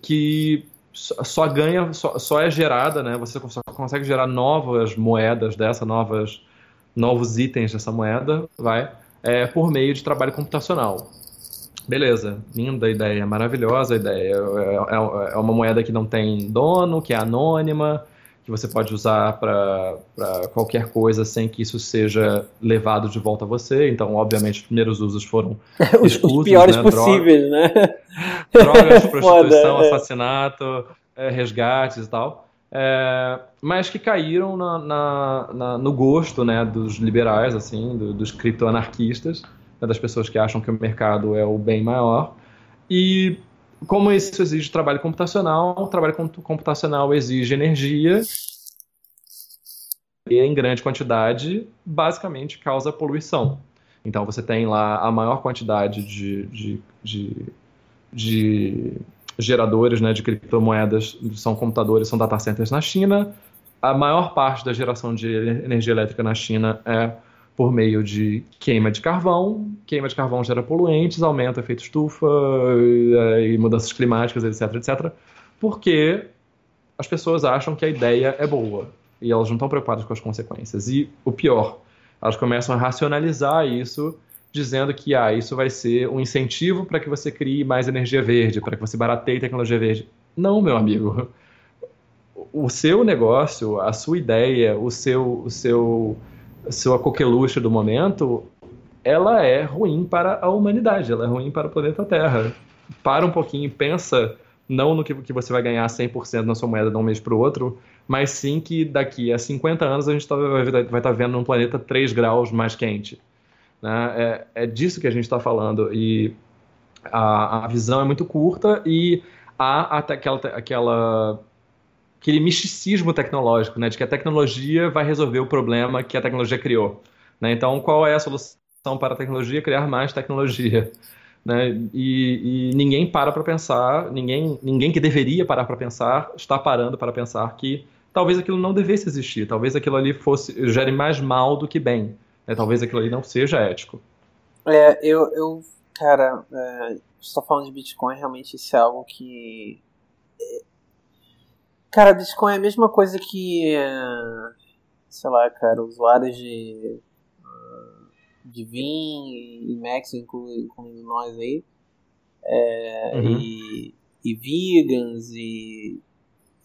que só ganha, só, só, é gerada, né, você só consegue gerar novas moedas dessa, novas, novos itens dessa moeda, vai, é, por meio de trabalho computacional. Beleza, linda ideia, maravilhosa ideia. É, é, é, uma moeda que não tem dono, que é anônima, que você pode usar para qualquer coisa sem que isso seja levado de volta a você. Então, obviamente, os primeiros usos foram os, os piores né? possíveis, né? Drogas, prostituição, Foda, é. assassinato, é, resgates e tal. É, mas que caíram na, na, na, no gosto né, dos liberais, assim, do, dos criptoanarquistas né, das pessoas que acham que o mercado é o bem maior. E como isso exige trabalho computacional, trabalho computacional exige energia e em grande quantidade, basicamente causa poluição. Então você tem lá a maior quantidade de, de, de, de geradores né, de criptomoedas, são computadores, são data centers na China. A maior parte da geração de energia elétrica na China é por meio de queima de carvão. Queima de carvão gera poluentes, aumenta efeito estufa e, e mudanças climáticas, etc, etc. Porque as pessoas acham que a ideia é boa e elas não estão preocupadas com as consequências. E o pior, elas começam a racionalizar isso, dizendo que ah, isso vai ser um incentivo para que você crie mais energia verde, para que você barateie tecnologia verde. Não, meu amigo. o seu negócio, a sua ideia, o seu, o seu, sua coqueluche do momento, ela é ruim para a humanidade, ela é ruim para o planeta Terra. Para um pouquinho, pensa não no que, que você vai ganhar 100% na sua moeda de um mês para o outro, mas sim que daqui a 50 anos a gente tá, vai estar tá vendo um planeta 3 graus mais quente. Né? É, é disso que a gente está falando. E a, a visão é muito curta e há até aquela, aquela aquele misticismo tecnológico, né, de que a tecnologia vai resolver o problema que a tecnologia criou. Né? Então, qual é a solução para a tecnologia? Criar mais tecnologia. Né? E, e ninguém para para pensar, ninguém, ninguém que deveria parar para pensar está parando para pensar que talvez aquilo não devesse existir, talvez aquilo ali fosse gere mais mal do que bem, né? talvez aquilo ali não seja ético. É, eu, eu cara, é, estou falando de Bitcoin, realmente isso é algo que Cara, Bitcoin é a mesma coisa que, é, sei lá, cara, usuários de, de Vim e Max, incluindo nós aí, é, uhum. e, e vegans e,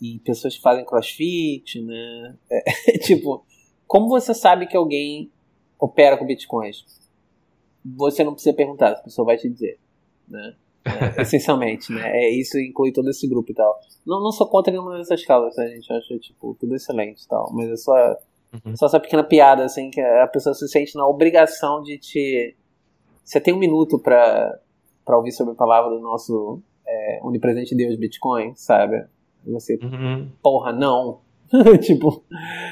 e pessoas que fazem crossfit, né? É, tipo, como você sabe que alguém opera com bitcoins? Você não precisa perguntar, a pessoa vai te dizer, né? É, essencialmente, né? É, isso inclui todo esse grupo e tal. Não, não sou contra nenhuma dessas causas, né? A gente acha, tipo, tudo excelente e tal. Mas é só, uhum. só essa pequena piada, assim, que a pessoa se sente na obrigação de te. Você tem um minuto pra, pra ouvir sobre a palavra do nosso é, onipresente Deus Bitcoin, sabe? E você, uhum. porra, não. tipo,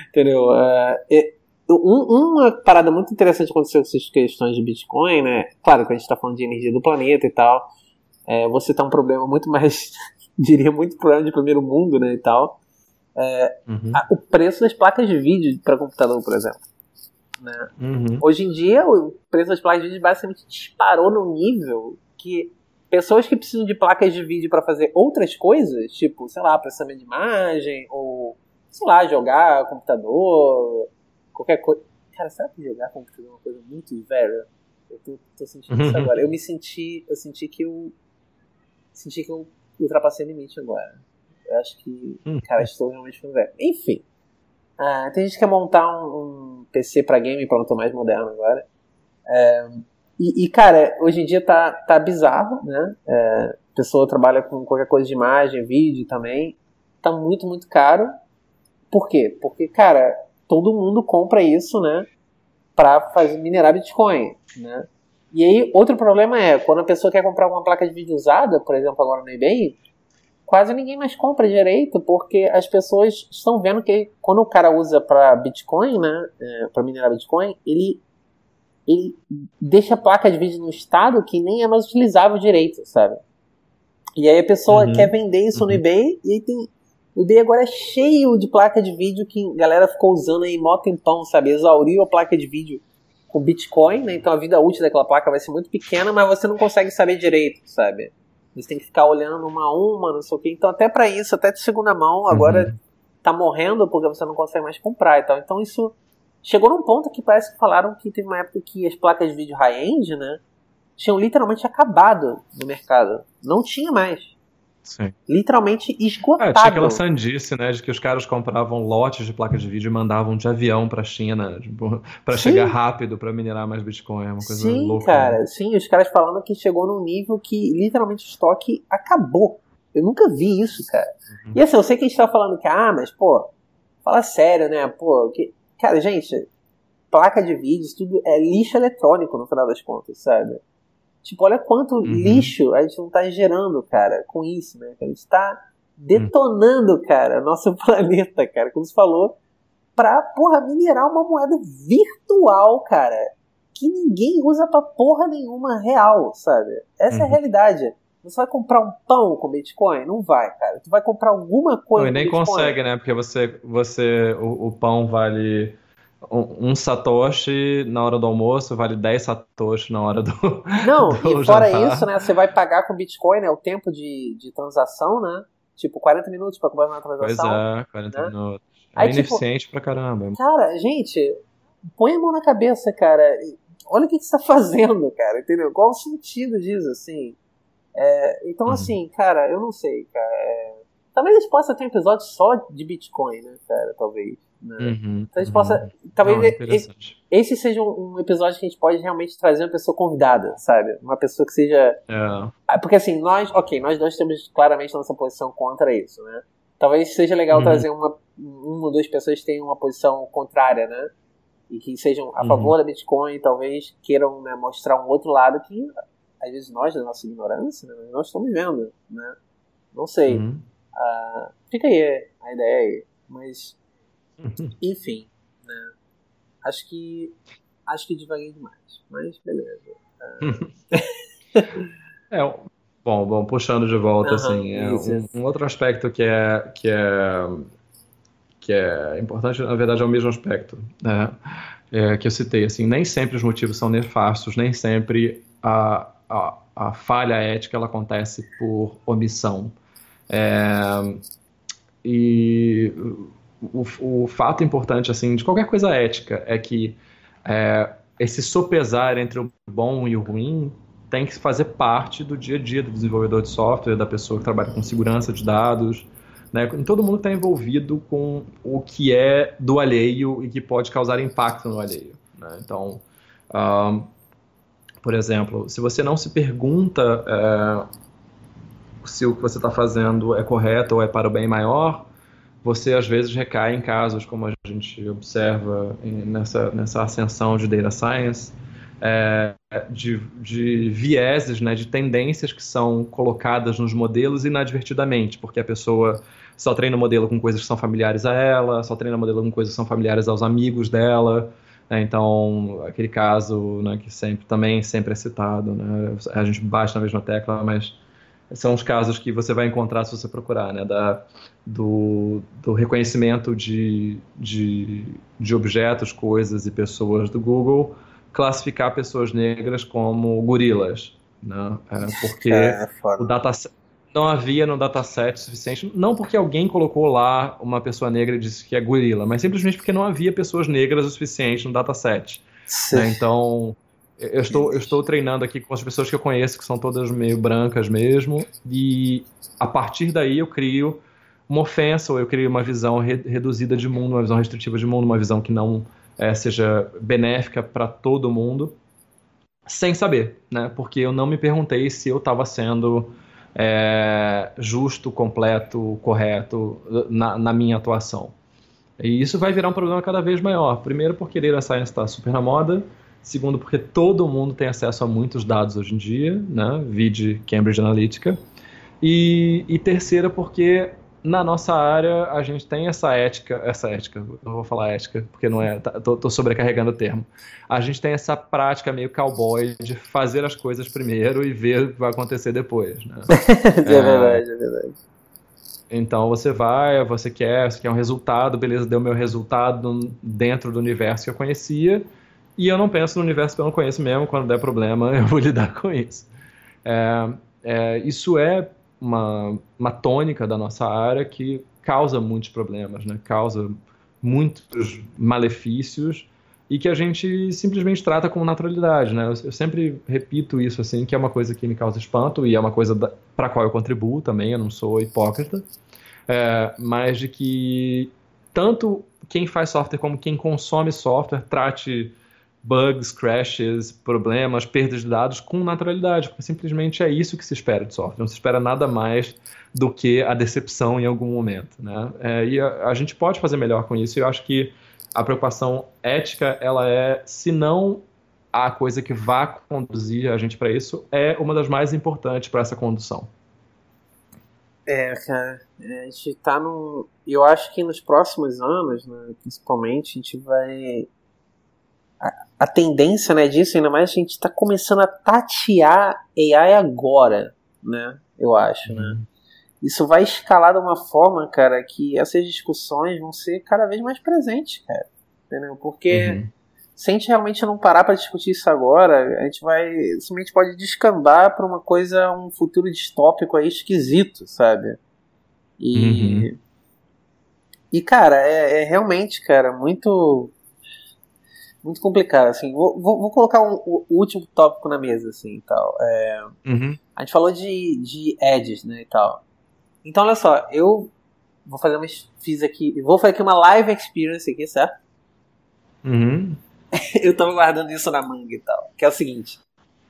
entendeu? É, um, uma parada muito interessante aconteceu com essas questões de Bitcoin, né? Claro que a gente tá falando de energia do planeta e tal é, você tá um problema muito mais, diria, muito problema de primeiro mundo, né, e tal. É, uhum. a, o preço das placas de vídeo para computador, por exemplo. Né? Uhum. Hoje em dia, o preço das placas de vídeo basicamente disparou no nível que pessoas que precisam de placas de vídeo para fazer outras coisas, tipo, sei lá, processamento de imagem, ou, sei lá, jogar computador, qualquer coisa. Cara, será que jogar computador é uma coisa muito velha? Eu tô, tô sentindo isso agora. Eu me senti, eu senti que eu senti que eu ultrapassei o limite agora. Eu acho que, hum. cara, estou realmente ficando velho. Enfim. Uh, tem gente que quer montar um, um PC para game, pronto, mais moderno agora. É, e, e, cara, hoje em dia tá, tá bizarro, né? É, a pessoa trabalha com qualquer coisa de imagem, vídeo também. Tá muito, muito caro. Por quê? Porque, cara, todo mundo compra isso, né? Pra fazer minerar Bitcoin, né? E aí, outro problema é, quando a pessoa quer comprar uma placa de vídeo usada, por exemplo, agora no eBay, quase ninguém mais compra direito, porque as pessoas estão vendo que quando o cara usa para Bitcoin, né, é, para minerar Bitcoin, ele, ele deixa a placa de vídeo no estado que nem é mais utilizável direito, sabe? E aí a pessoa uhum. quer vender isso uhum. no eBay, e aí tem. O eBay agora é cheio de placa de vídeo que a galera ficou usando aí mó tempão, sabe? Exauriu a placa de vídeo com Bitcoin, né? Então a vida útil daquela placa vai ser muito pequena, mas você não consegue saber direito, sabe? Você tem que ficar olhando uma a uma, não sei o quê. Então até para isso, até de segunda mão, agora uhum. tá morrendo porque você não consegue mais comprar e tal. Então isso chegou num ponto que parece que falaram que teve uma época que as placas de vídeo high-end, né? Tinham literalmente acabado no mercado. Não tinha mais. Sim. Literalmente esgotado. É, tinha aquela sandice, né, de que os caras compravam lotes de placas de vídeo e mandavam de avião pra China tipo, para chegar rápido para minerar mais Bitcoin. É uma coisa sim, louca. cara. Né? Sim, os caras falando que chegou num nível que literalmente o estoque acabou. Eu nunca vi isso, cara. Uhum. E assim, eu sei que a gente tá falando que, ah, mas, pô, fala sério, né? Pô, que... cara, gente, placa de vídeo, tudo é lixo eletrônico no final das contas, sabe? Tipo, olha quanto uhum. lixo a gente não tá gerando, cara, com isso, né? A gente tá detonando, cara, nosso planeta, cara, como você falou, pra, porra, minerar uma moeda virtual, cara, que ninguém usa pra porra nenhuma real, sabe? Essa uhum. é a uhum. realidade. Você vai comprar um pão com Bitcoin? Não vai, cara. Tu vai comprar alguma coisa Não, e nem Bitcoin. consegue, né? Porque você, você o, o pão vale um, satoshi na hora do almoço vale 10 satoshi na hora do Não, do e fora jantar. isso, né, você vai pagar com Bitcoin, né, o tempo de, de transação, né, tipo 40 minutos para comprar uma transação. Pois é, 40 né? minutos. É Aí, tipo, ineficiente tipo, pra caramba. Cara, gente, põe a mão na cabeça, cara. Olha o que, que você tá fazendo, cara, entendeu? Qual o sentido disso, assim? É, então, uhum. assim, cara, eu não sei, cara. É, Talvez a gente possa ter um episódio só de Bitcoin, né, cara? Talvez. Né? Uhum, então a gente uhum. possa. Talvez Não, esse, esse, seja um, episódio que a gente pode realmente trazer uma pessoa convidada, sabe? Uma pessoa que seja. É. Ah, porque assim, nós, ok, nós dois temos claramente nossa posição contra isso, né? Talvez seja legal uhum. trazer uma, uma ou duas pessoas que tenham uma posição contrária, né? E que sejam a uhum. favor da Bitcoin, talvez queiram né, mostrar um outro lado que, às vezes, nós, da nossa ignorância, né, nós estamos vendo, né? Não sei. Uhum. Uh, fica aí a ideia aí. Mas enfim, né? Acho que acho que devaguei demais, mas beleza. é, bom, bom, puxando de volta, uhum, assim, é um, um, outro aspecto que é que é que é importante, na verdade, é o mesmo aspecto, né? É, que eu citei, assim, nem sempre os motivos são nefastos, nem sempre a, a, a falha ética ela acontece por omissão. É, e o, o fato importante assim de qualquer coisa ética é que é, esse sopesar entre o bom e o ruim tem que fazer parte do dia a dia do desenvolvedor de software, da pessoa que trabalha com segurança de dados, né? Todo mundo está envolvido com o que é do alheio e que pode causar impacto no alheio. Né? Então, por exemplo, se você não se pergunta é, se o que você está fazendo é correto ou é para o bem maior, você às vezes recai em casos como a gente observa nessa, nessa ascensão de data science, é, de, de vieses, né, de tendências que são colocadas nos modelos inadvertidamente, porque a pessoa só treina o modelo com coisas que são familiares a ela, só treina o modelo com coisas que são familiares aos amigos dela. Né, então, aquele caso né, que sempre também sempre é citado, né, a gente bate na mesma tecla, mas são os casos que você vai encontrar se você procurar, né? Da, do, do reconhecimento de, de, de objetos, coisas e pessoas do Google, classificar pessoas negras como gorilas, né? É, porque é, o dataset não havia no dataset suficiente, não porque alguém colocou lá uma pessoa negra e disse que é gorila, mas simplesmente porque não havia pessoas negras o suficiente no dataset. Né? Então, eu estou, eu estou treinando aqui com as pessoas que eu conheço, que são todas meio brancas mesmo, e a partir daí eu crio uma ofensa, ou eu crio uma visão re reduzida de mundo, uma visão restritiva de mundo, uma visão que não é, seja benéfica para todo mundo, sem saber, né? Porque eu não me perguntei se eu estava sendo é, justo, completo, correto na, na minha atuação. E isso vai virar um problema cada vez maior. Primeiro, porque Data Science está super na moda. Segundo, porque todo mundo tem acesso a muitos dados hoje em dia, né? Vide Cambridge Analytica. E, e terceira, porque na nossa área a gente tem essa ética, essa ética, não vou falar ética porque não é, tá, tô, tô, sobrecarregando o termo. A gente tem essa prática meio cowboy de fazer as coisas primeiro e ver o que vai acontecer depois, né? é, é verdade, é verdade. Então você vai, você quer, você quer um resultado, beleza, deu meu resultado dentro do universo que eu conhecia, e eu não penso no universo que eu não conheço mesmo, quando der problema eu vou lidar com isso. É, é, isso é uma, uma tônica da nossa área que causa muitos problemas, né? causa muitos malefícios e que a gente simplesmente trata com naturalidade, né? Eu, eu, sempre repito isso assim, que é uma coisa que me causa espanto e é uma coisa para a qual eu contribuo também. Eu não sou hipócrita, é, mas de que tanto quem faz software como quem consome software trate bugs, crashes, problemas, perdas de dados com naturalidade, porque simplesmente é isso que se espera de software. Não se espera nada mais do que a decepção em algum momento, né? É, e a, a, gente pode fazer melhor com isso. E eu acho que a preocupação ética, ela é, se não a coisa que vá conduzir a gente para isso, é uma das mais importantes para essa condução. É, cara, é, a gente tá no. Eu acho que nos próximos anos, né, principalmente, a gente vai a, tendência né, disso, ainda mais a gente está começando a tatear AI agora, né? Eu acho, né? Uhum. Isso vai escalar de uma forma, cara, que essas discussões vão ser cada vez mais presentes, cara. Entendeu? Porque uhum. se a gente realmente não parar para discutir isso agora, a gente vai simplesmente pode descambar para uma coisa, um futuro distópico aí esquisito, sabe? E. Uhum. E, cara, é, é realmente, cara, muito muito complicado, assim. Vou, vou, vou colocar um, o último tópico na mesa, assim, e tal. É, uhum. A gente falou de, de edges, né, e tal. Então, olha só, eu vou fazer uma. Fiz aqui. Vou fazer aqui uma live experience aqui, certo? Uhum. eu tava guardando isso na manga e tal. Que é o seguinte.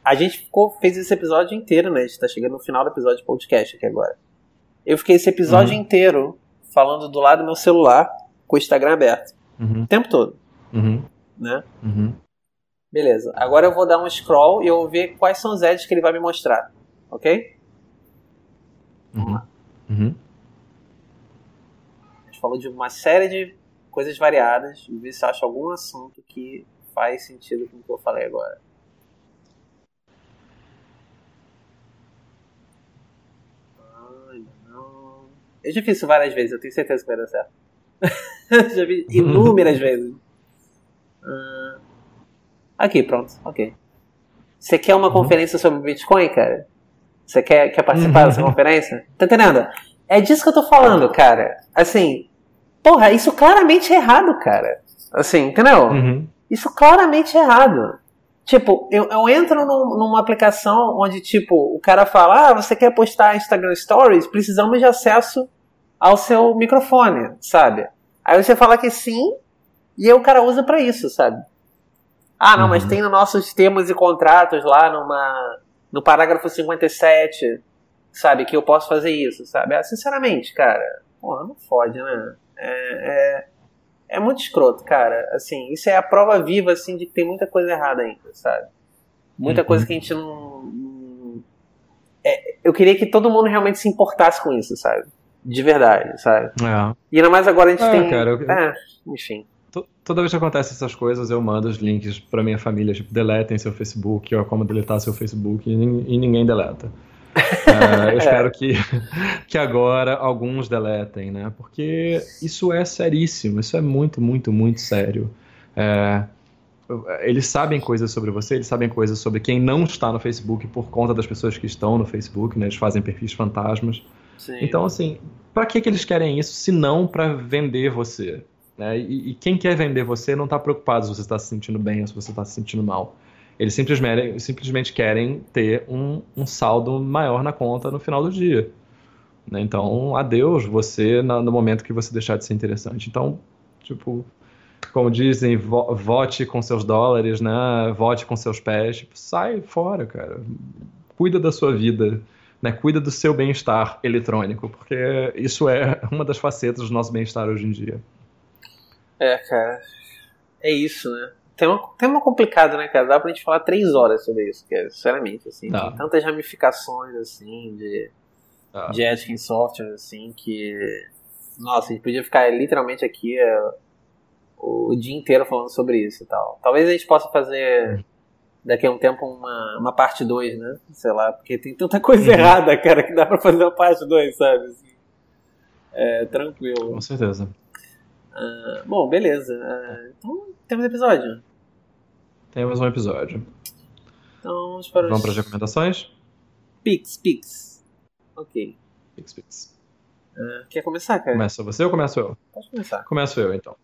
A gente ficou, fez esse episódio inteiro, né? A gente tá chegando no final do episódio de podcast aqui agora. Eu fiquei esse episódio uhum. inteiro falando do lado do meu celular com o Instagram aberto. Uhum. O tempo todo. Uhum. Né? Uhum. Beleza. Agora eu vou dar um scroll e eu vou ver quais são os ads que ele vai me mostrar. Ok? Uhum. Uhum. A gente falou de uma série de coisas variadas e ver se acha algum assunto que faz sentido com o que eu falei agora. não. Eu já fiz isso várias vezes, eu tenho certeza que vai dar certo. já vi inúmeras vezes. Uh, aqui, pronto, ok. Você quer uma uhum. conferência sobre Bitcoin, cara? Você quer, quer participar dessa uhum. conferência? Tá entendendo? É disso que eu tô falando, cara. Assim, porra, isso claramente é errado, cara. Assim, entendeu? Uhum. Isso claramente é errado. Tipo, eu, eu entro num, numa aplicação onde, tipo, o cara fala, ah, você quer postar Instagram Stories? Precisamos de acesso ao seu microfone, sabe? Aí você fala que sim, e aí o cara usa para isso, sabe? Ah, não, uhum. mas tem nos nossos termos e contratos lá numa, no parágrafo 57, sabe, que eu posso fazer isso, sabe? Ah, sinceramente, cara, porra, não fode, né? É, é, é, muito escroto, cara. Assim, isso é a prova viva, assim, de que tem muita coisa errada ainda, sabe? Muita uhum. coisa que a gente não... é, eu queria que todo mundo realmente se importasse com isso, sabe? De verdade, sabe? É. E ainda mais agora a gente é, tem... Cara, eu... É, enfim toda vez que acontece essas coisas, eu mando os links pra minha família, tipo, deletem seu Facebook, ou como deletar seu Facebook, e, e ninguém deleta. uh, eu espero que, que agora alguns deletem, né? Porque isso é seríssimo, isso é muito, muito, muito sério. É, eles sabem coisas sobre você, eles sabem coisas sobre quem não está no Facebook por conta das pessoas que estão no Facebook, né? Eles fazem perfis fantasmas. Sim. Então, assim, para que, que eles querem isso se não para vender você? Né? E, e, quem quer vender você não está preocupado se você está se sentindo bem ou se você está se sentindo mal. Eles simplesmente, simplesmente querem ter um, um, saldo maior na conta no final do dia. Né? Então, adeus você no, no momento que você deixar de ser interessante. Então, tipo, como dizem, vo vote com seus dólares, né? Vote com seus pés. Tipo, sai fora, cara. Cuida da sua vida. Né, cuida do seu bem-estar eletrônico, porque isso é uma das facetas do nosso bem-estar hoje em dia. É, cara. É isso, né? Tem uma, tem uma complicado, né, cara? Dá pra gente falar três horas sobre isso, que é, sinceramente, assim. Tem tantas ramificações, assim, de, de ética em software, assim, que. Nossa, a gente podia ficar literalmente aqui é, o, o, dia inteiro falando sobre isso e tal. Talvez a gente possa fazer daqui a um tempo uma, uma parte 2, né? Sei lá, porque tem tanta coisa uhum. errada, cara, que dá pra fazer uma parte 2, sabe? Assim, é, tranquilo. Com certeza. Uh, bom, beleza. Uh, então, temos episódio. Temos um episódio. Então, vamos para Vamos para as recomendações? Pix, Pix. Ok. Pix, Pix. Uh, quer começar, cara? Começa você ou começo eu? Pode começar. Começo eu, então.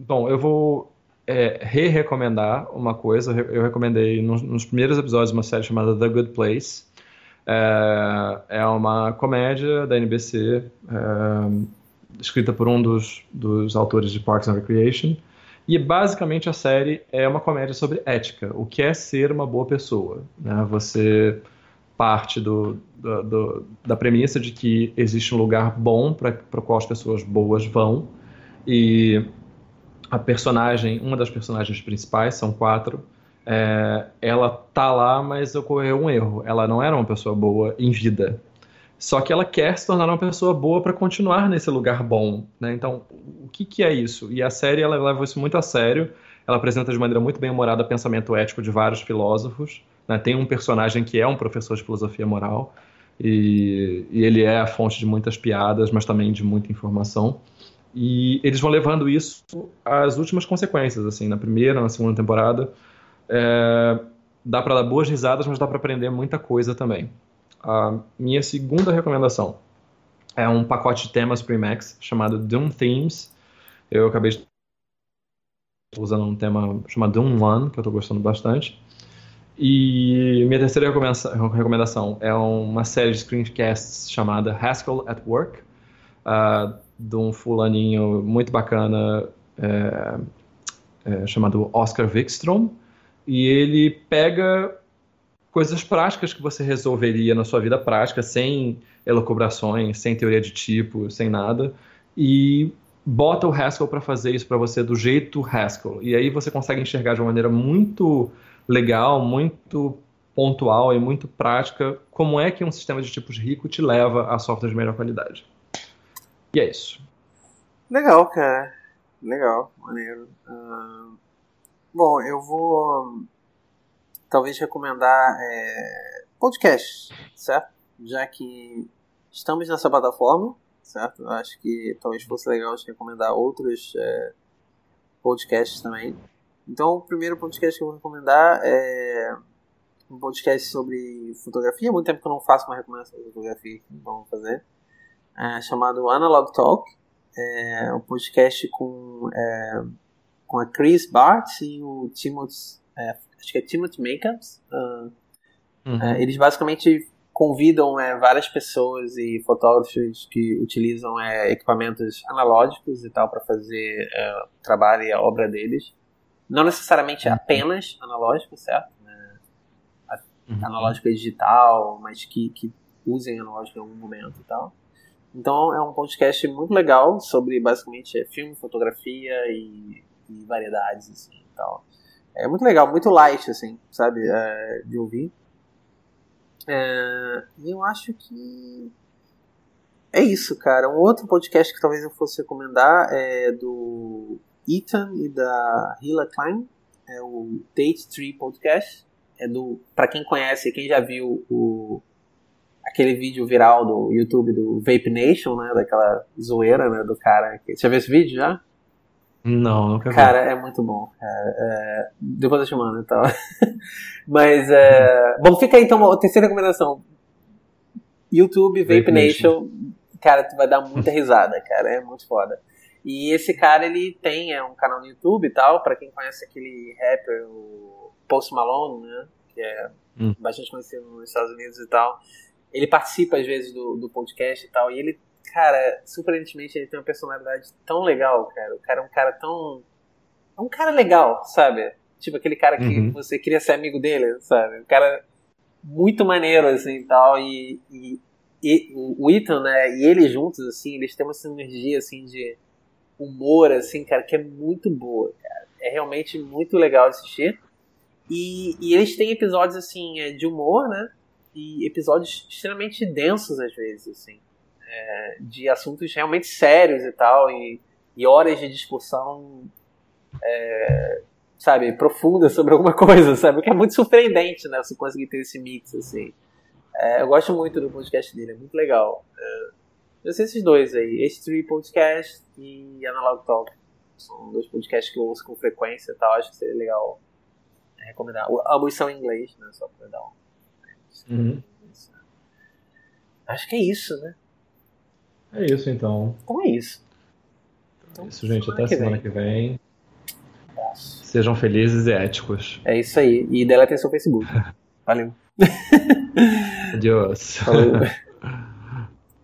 Bom, eu vou é, re-recomendar uma coisa. Eu recomendei nos, nos, primeiros episódios uma série chamada The Good Place. É, é uma comédia da NBC. É, escrita por um dos, dos autores de Parks and Recreation. E basicamente a série é uma comédia sobre ética, o que é ser uma boa pessoa. Né? Você parte do, do, do, da premissa de que existe um lugar bom para o qual as pessoas boas vão. E a personagem, uma das personagens principais, são quatro, é, ela tá lá, mas ocorreu um erro. Ela não era uma pessoa boa em vida. Só que ela quer se tornar uma pessoa boa para continuar nesse lugar bom, né? Então, o que, que é isso? E a série ela leva isso muito a sério. Ela apresenta de maneira muito bem humorada o pensamento ético de vários filósofos. Né? Tem um personagem que é um professor de filosofia moral e, e ele é a fonte de muitas piadas, mas também de muita informação. E eles vão levando isso às últimas consequências, assim, na primeira, na segunda temporada. É, dá para dar boas risadas, mas dá para aprender muita coisa também. A minha segunda recomendação é um pacote de temas para Emacs chamado Doom Themes. Eu acabei de usando um tema chamado Doom One, que eu estou gostando bastante. E minha terceira recomendação é uma série de screencasts chamada Haskell at Work, uh, de um fulaninho muito bacana é, é, chamado Oscar Wickstrom. E ele pega coisas práticas que você resolveria na sua vida prática, sem elucubrações, sem teoria de tipo, sem nada, e bota o Haskell para fazer isso para você do jeito Haskell. E aí você consegue enxergar de uma maneira muito legal, muito pontual e muito prática como é que um sistema de tipos rico te leva a software de melhor qualidade. E é isso. Legal, cara. Legal, maneiro. Uh, bom, eu vou talvez recomendar é, podcast, certo? Já que estamos nessa plataforma, certo? Eu acho que talvez fosse legal gente recomendar outros é, podcasts também. Então, o primeiro podcast que eu vou recomendar é um podcast sobre fotografia. Há muito tempo que eu não faço uma recomendação de fotografia, vamos fazer. É, chamado Analog Talk. É um podcast com, é, com a Chris Bart e o Timothy, é, acho que é Timothy Makeups. Uh, uhum. É, eles basicamente convidam é, várias pessoas e fotógrafos que utilizam é, equipamentos analógicos e tal para fazer é, o trabalho e a obra deles. Não necessariamente uhum. apenas analógico, certo? Né? Uhum. Analógico e digital, mas que, que usem analógico em algum momento e tal. Então é um podcast muito legal sobre basicamente filme, fotografia e, e variedades assim, e tal. É muito legal, muito light assim, sabe, é, de ouvir. É, e eu acho que é isso, cara. Um outro podcast que talvez eu fosse recomendar é do Ethan e da Hila Klein, é o Date Tree Podcast. É do, para quem conhece, quem já viu o aquele vídeo viral do YouTube do Vape Nation, né, daquela zoeira, né, do cara. Você já viu esse vídeo já? Não, nunca vi. Cara, é muito bom. É, é, depois eu te mando, então. Mas, é... Bom, fica aí então a terceira recomendação. YouTube, Vape, Vape Nation. Nation. Cara, tu vai dar muita risada, cara. É muito foda. E esse cara, ele tem é, um canal no YouTube e tal, para quem conhece aquele rapper, o Post Malone, né? Que é hum. bastante conhecido nos Estados Unidos e tal. Ele participa, às vezes, do, do podcast e tal. E ele, cara, surpreendentemente, ele tem uma personalidade tão legal, cara. O cara é um cara tão. É um cara legal, sabe? Tipo aquele cara que uhum. você queria ser amigo dele, sabe? Um cara muito maneiro, assim e tal. E, e, e o Ethan, né? E ele juntos, assim, eles têm uma sinergia, assim, de humor, assim, cara, que é muito boa, cara. É realmente muito legal assistir. E, e eles têm episódios, assim, é, de humor, né? E episódios extremamente densos, às vezes, assim. É, de assuntos realmente sérios e tal. E, e horas de discussão, é, sabe, profunda sobre alguma coisa, sabe? O que é muito surpreendente, né? Você conseguir ter esse mix, assim. É, eu gosto muito do podcast dele, é muito legal. É, eu sei esses dois aí, H3 Podcast e Analog Talk. São dois podcasts que eu ouço com frequência e tal, acho que seria legal recomendar. Ambos são em inglês, né? Só pra dar um. Uhum. Acho que é isso, né? É isso então. Então é isso. Então, é isso, gente. Até a semana que vem. Sejam felizes e éticos. É isso aí. E deletem seu Facebook. Valeu. Adiós. Falou.